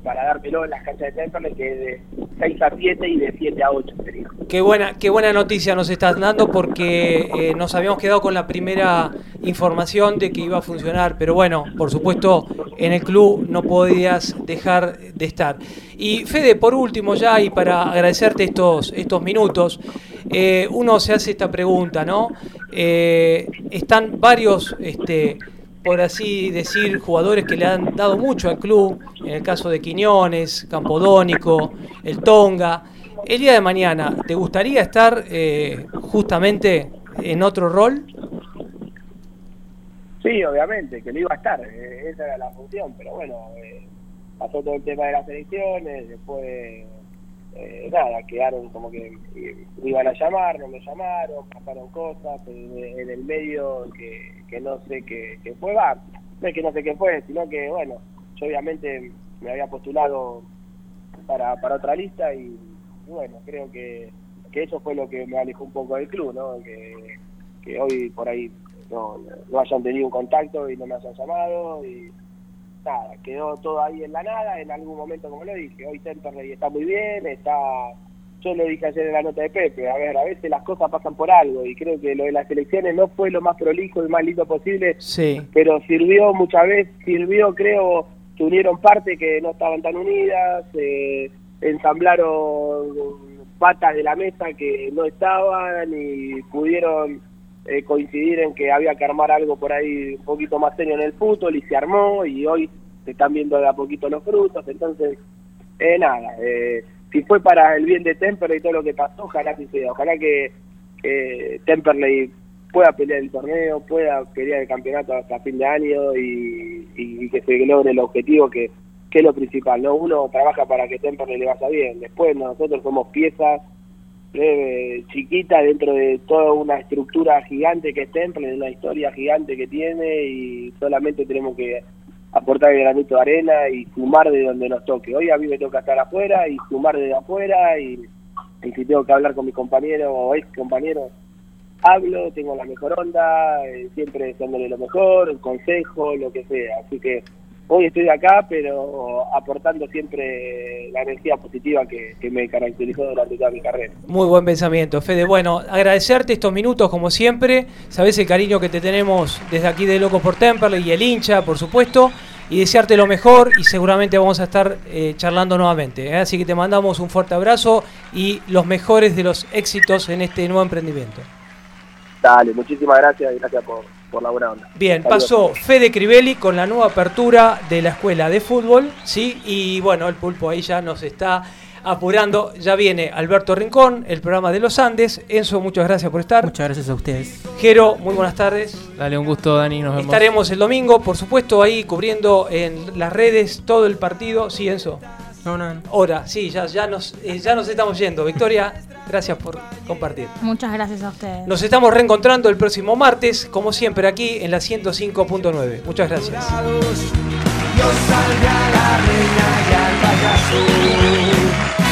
[SPEAKER 9] para dármelo en las canchas de Temperley, que es de 6 a 7 y de 7 a 8 sería.
[SPEAKER 2] Qué buena, qué buena noticia nos estás dando porque eh, nos habíamos quedado con la primera información de que iba a funcionar, pero bueno, por supuesto en el club no podías dejar de estar. Y Fede, por último ya y para agradecerte estos, estos minutos, eh, uno se hace esta pregunta, ¿no? Eh, están varios, este, por así decir, jugadores que le han dado mucho al club, en el caso de Quiñones, Campodónico, el Tonga. El día de mañana, ¿te gustaría estar eh, justamente en otro rol?
[SPEAKER 9] Sí, obviamente, que no iba a estar, eh, esa era la función, pero bueno, eh, pasó todo el tema de las elecciones, después, eh, nada, quedaron como que eh, iban a llamar, no me llamaron, pasaron cosas en, el medio que, que no sé qué, qué fue, va, no es que no sé qué fue, sino que, bueno, yo obviamente me había postulado para, para otra lista y bueno, creo que, que eso fue lo que me alejó un poco del club, ¿no? Que, que hoy por ahí no, no hayan tenido un contacto y no me hayan llamado y nada, quedó todo ahí en la nada, en algún momento como lo dije, hoy Temperley está muy bien, está, yo lo dije ayer en la nota de Pepe, a ver, a veces las cosas pasan por algo y creo que lo de las elecciones no fue lo más prolijo y más lindo posible,
[SPEAKER 2] Sí.
[SPEAKER 9] pero sirvió muchas veces, sirvió creo, que unieron partes que no estaban tan unidas, eh, ensamblaron patas de la mesa que no estaban y pudieron eh, coincidir en que había que armar algo por ahí un poquito más serio en el fútbol y se armó y hoy se están viendo de a poquito los frutos, entonces, eh, nada, eh, si fue para el bien de Temperley y todo lo que pasó, ojalá que sea, ojalá que, Temperley pueda pelear el torneo, pueda pelear el campeonato hasta fin de año y, y- y que se logre el objetivo que, que es lo principal, ¿no? Uno trabaja para que Temperley le vaya bien, después nosotros somos piezas chiquita dentro de toda una estructura gigante que es Temple, una historia gigante que tiene y solamente tenemos que aportar el granito de arena y sumar de donde nos toque. Hoy a mí me toca estar afuera y sumar desde afuera y, y si tengo que hablar con mis compañeros o ex compañeros, hablo, tengo la mejor onda, eh, siempre deseándole lo mejor, un consejo, lo que sea. Así que hoy estoy acá, pero aportando siempre la energía positiva que, que me caracterizó durante toda mi carrera.
[SPEAKER 2] Muy buen pensamiento, Fede. Bueno, agradecerte estos minutos como siempre. Sabes el cariño que te tenemos desde aquí de Locos por Temperley y el hincha, por supuesto. Y desearte lo mejor y seguramente vamos a estar eh, charlando nuevamente. ¿eh? Así que te mandamos un fuerte abrazo y los mejores de los éxitos en este nuevo emprendimiento.
[SPEAKER 9] Dale, muchísimas gracias y gracias por, por la buena onda.
[SPEAKER 2] Bien,
[SPEAKER 9] Saludos.
[SPEAKER 2] pasó Fede Crivelli con la nueva apertura de la escuela de fútbol, ¿sí? Y bueno, el pulpo ahí ya nos está apurando. Ya viene Alberto Rincón, el programa de los Andes. Enzo, muchas gracias por estar.
[SPEAKER 3] Muchas gracias a ustedes.
[SPEAKER 2] Jero, muy buenas tardes.
[SPEAKER 4] Dale un gusto, Dani. Nos vemos.
[SPEAKER 2] Estaremos el domingo, por supuesto, ahí cubriendo en las redes todo el partido. Sí, Enzo.
[SPEAKER 3] No.
[SPEAKER 2] Hora, sí, ya, ya, nos, eh, ya nos estamos yendo. Victoria, gracias por compartir.
[SPEAKER 5] Muchas gracias a ustedes.
[SPEAKER 2] Nos estamos reencontrando el próximo martes, como siempre, aquí en la 105.9. Muchas gracias.
[SPEAKER 10] Yo salve a la reina y al payaso.